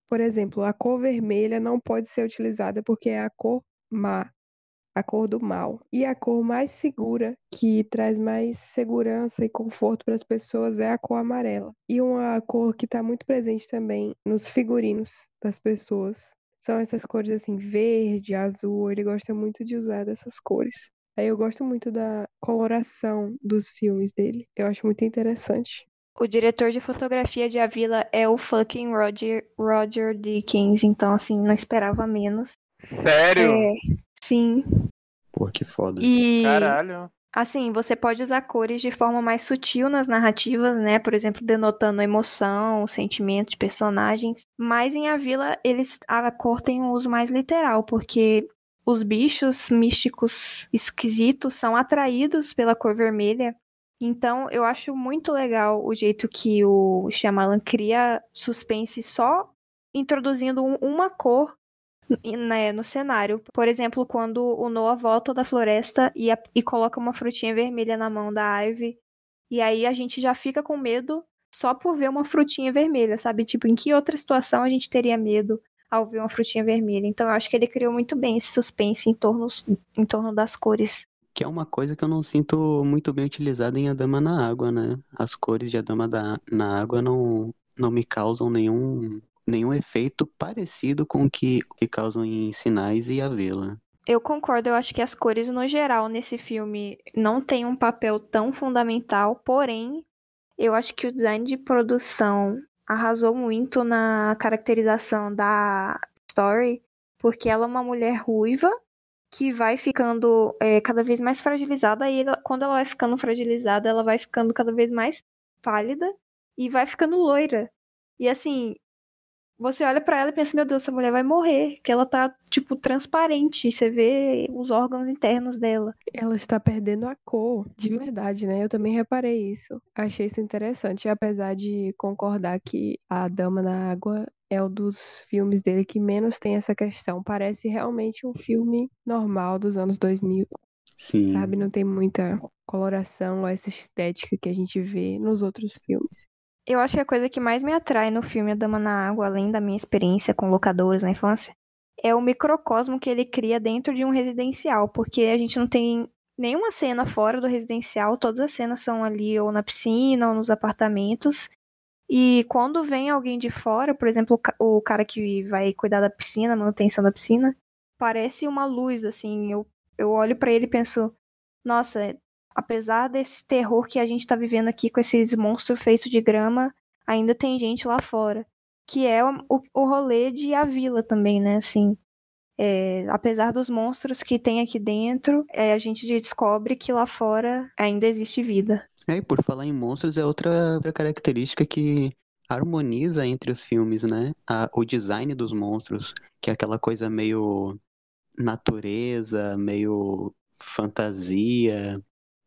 Por exemplo, a cor vermelha não pode ser utilizada porque é a cor má, a cor do mal. E a cor mais segura, que traz mais segurança e conforto para as pessoas, é a cor amarela. E uma cor que está muito presente também nos figurinos das pessoas são essas cores assim, verde, azul. Ele gosta muito de usar dessas cores. Aí eu gosto muito da coloração dos filmes dele. Eu acho muito interessante. O diretor de fotografia de A Vila é o fucking Roger, Roger Dickens, então assim, não esperava menos. Sério? É, sim. Pô, que foda. E Caralho. assim, você pode usar cores de forma mais sutil nas narrativas, né? Por exemplo, denotando emoção, sentimento de personagens. Mas em A Vila, eles a cor tem um uso mais literal, porque os bichos místicos esquisitos são atraídos pela cor vermelha. Então, eu acho muito legal o jeito que o Shyamalan cria suspense só introduzindo um- uma cor né, no cenário. Por exemplo, quando o Noah volta da floresta e, a- e coloca uma frutinha vermelha na mão da Ivy. E aí a gente já fica com medo só por ver uma frutinha vermelha, sabe? Tipo, em que outra situação a gente teria medo ao ver uma frutinha vermelha? Então, eu acho que ele criou muito bem esse suspense em torno, em torno das cores. Que é uma coisa que eu não sinto muito bem utilizada em A Dama na Água, né? As cores de A Dama da, na Água não, não me causam nenhum, nenhum efeito parecido com o que, que causam em Sinais e A Vila. Eu concordo, eu acho que as cores no geral nesse filme não têm um papel tão fundamental, porém, eu acho que o design de produção arrasou muito na caracterização da Story, porque ela é uma mulher ruiva que vai ficando é, cada vez mais fragilizada, e ela- quando ela vai ficando fragilizada, ela vai ficando cada vez mais pálida e vai ficando loira. E assim, você olha pra ela e pensa, meu Deus, essa mulher vai morrer, que ela tá, tipo, transparente, você vê os órgãos internos dela. Ela está perdendo a cor, de verdade, né? Eu também reparei isso. Achei isso interessante, apesar de concordar que A Dama na Água é um dos filmes dele que menos tem essa questão. Parece realmente um filme normal dos anos 2000, Sim. sabe? Não tem muita coloração, essa estética que a gente vê nos outros filmes. Eu acho que a coisa que mais me atrai no filme A Dama na Água, além da minha experiência com locadores na infância, é o microcosmo que ele cria dentro de um residencial, porque a gente não tem nenhuma cena fora do residencial, todas as cenas são ali ou na piscina ou nos apartamentos. E quando vem alguém de fora, por exemplo, o ca- o cara que vai cuidar da piscina, manutenção da piscina, parece uma luz, assim. Eu, eu olho pra ele e penso, nossa, apesar desse terror que a gente tá vivendo aqui com esses monstros feitos de grama, ainda tem gente lá fora. Que é o, o, o rolê de A Vila também, né? Assim, é, apesar dos monstros que tem aqui dentro, é, a gente descobre que lá fora ainda existe vida. É, e por falar em monstros, é outra, outra característica que harmoniza entre os filmes, né? A- o design dos monstros, que é aquela coisa meio natureza, meio fantasia.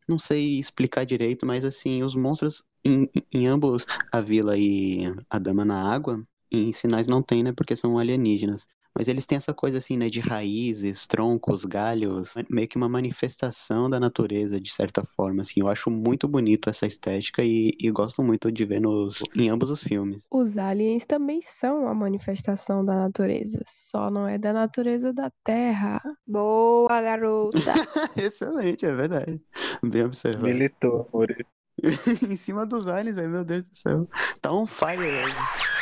Não sei explicar direito, mas assim, os monstros em, em ambos, a Vila e a Dama na Água, em Sinais não tem, né? Porque são alienígenas. Mas eles têm essa coisa assim, né, de raízes, troncos, galhos, meio que uma manifestação da natureza, de certa forma, assim. Eu acho muito bonito essa estética e, e gosto muito de ver nos, em ambos os filmes. Os aliens também são a manifestação da natureza, só não é da natureza da Terra. Boa, garota! Excelente, é verdade. Bem observado. Militou, Muri. em cima dos aliens, velho, meu Deus do céu. Tá on fire, velho.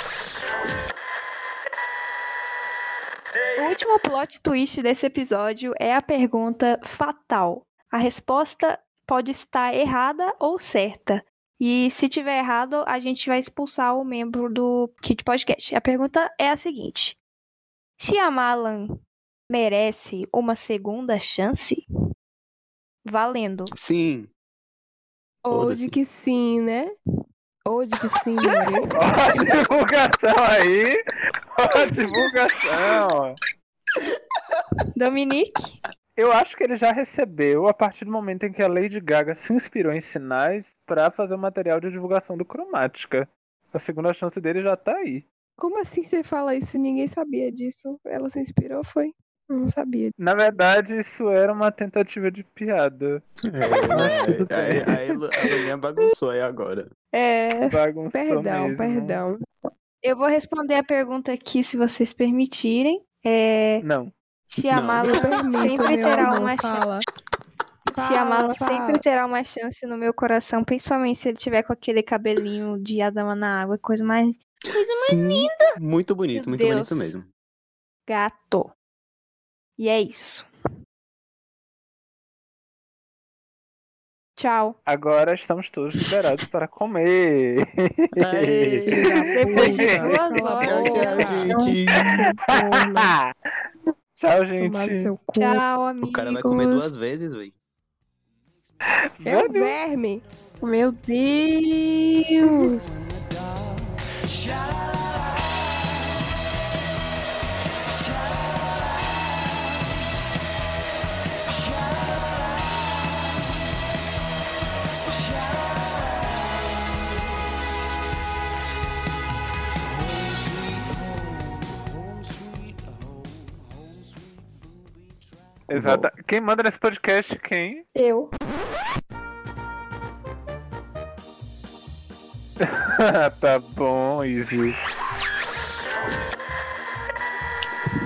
Último plot twist desse episódio é a pergunta fatal. A resposta pode estar errada ou certa. E se tiver errado, a gente vai expulsar o membro do Kit Podcast. A pergunta é a seguinte: Shyamalan merece uma segunda chance? Valendo. Sim. Ou de que sim, né? Ou de que sim. Ó a divulgação aí! Ó a divulgação! Dominique? Eu acho que ele já recebeu a partir do momento em que a Lady Gaga se inspirou em sinais pra fazer o material de divulgação do Cromática. A segunda chance dele já tá aí. Como assim você fala isso? Ninguém sabia disso. Ela se inspirou, foi? Eu não sabia. Na verdade, isso era uma tentativa de piada. É, tudo bem. aí, a Lulinha bagunçou aí agora. É. Bagunçou Perdão, mesmo. perdão. Eu vou responder a pergunta aqui, se vocês permitirem. É. Não. Eu permito, sempre terá uma chance. Shyamalan Fala, sempre terá uma chance no meu coração, principalmente se ele tiver com aquele cabelinho de Adama na água, coisa mais Sim, muito bonito, Meu muito Deus. bonito mesmo. gato. E é isso. Tchau. Agora estamos todos liberados para comer. Aê! Depois de duas horas. tchau, gente. Tchau, gente. Tchau, amigos. O cara vai comer duas vezes, velho. É o verme. Meu Deus. Exato. Quem manda nesse podcast? Quem? Eu. tá bom, Izzy.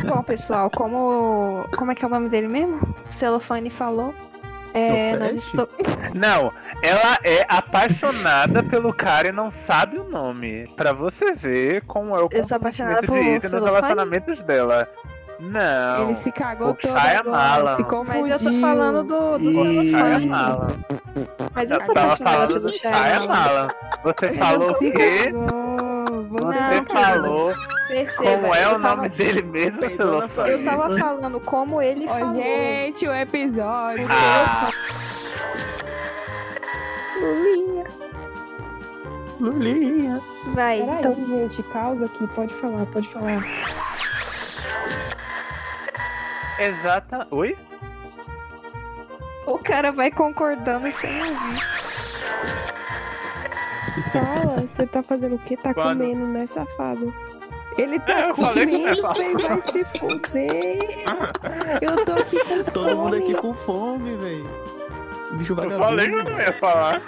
Bom, pessoal, como. Como é que é o nome dele mesmo? O Celofane falou. É, nós estou. Não, ela é apaixonada pelo cara e não sabe o nome. Pra você ver como é o Eu sou apaixonada comprometimento de por Izzy nos relacionamentos dela. Não. Ele se cagou o todo Shyamalan. agora. Se Mas confundiu. eu tô falando do, do Ih. Shyamalan. Celofane. Mas eu Eu sou tava apaixonada do Shyamalan. Shyamalan. Você falou o Se quê? cagou. Você Você Não, falou Perceba, como é eu o nome tava- dele mesmo, Celofane? Eu tava falando como ele Ô, falou. gente, o episódio. Ah, Lulinha. Lulinha. Vai, Peraí, então. gente, causa aqui. Pode falar, pode falar. Exata. Oi? O cara vai concordando sem ouvir. Fala, você tá fazendo o quê? Tá Quando? comendo, né, safado? Ele tá É, eu que eu ia comendo, você vai se fuder. Eu tô aqui com Todo mundo fome. aqui com fome, velho. Que bicho Eu vagabundo. falei que eu não ia falar.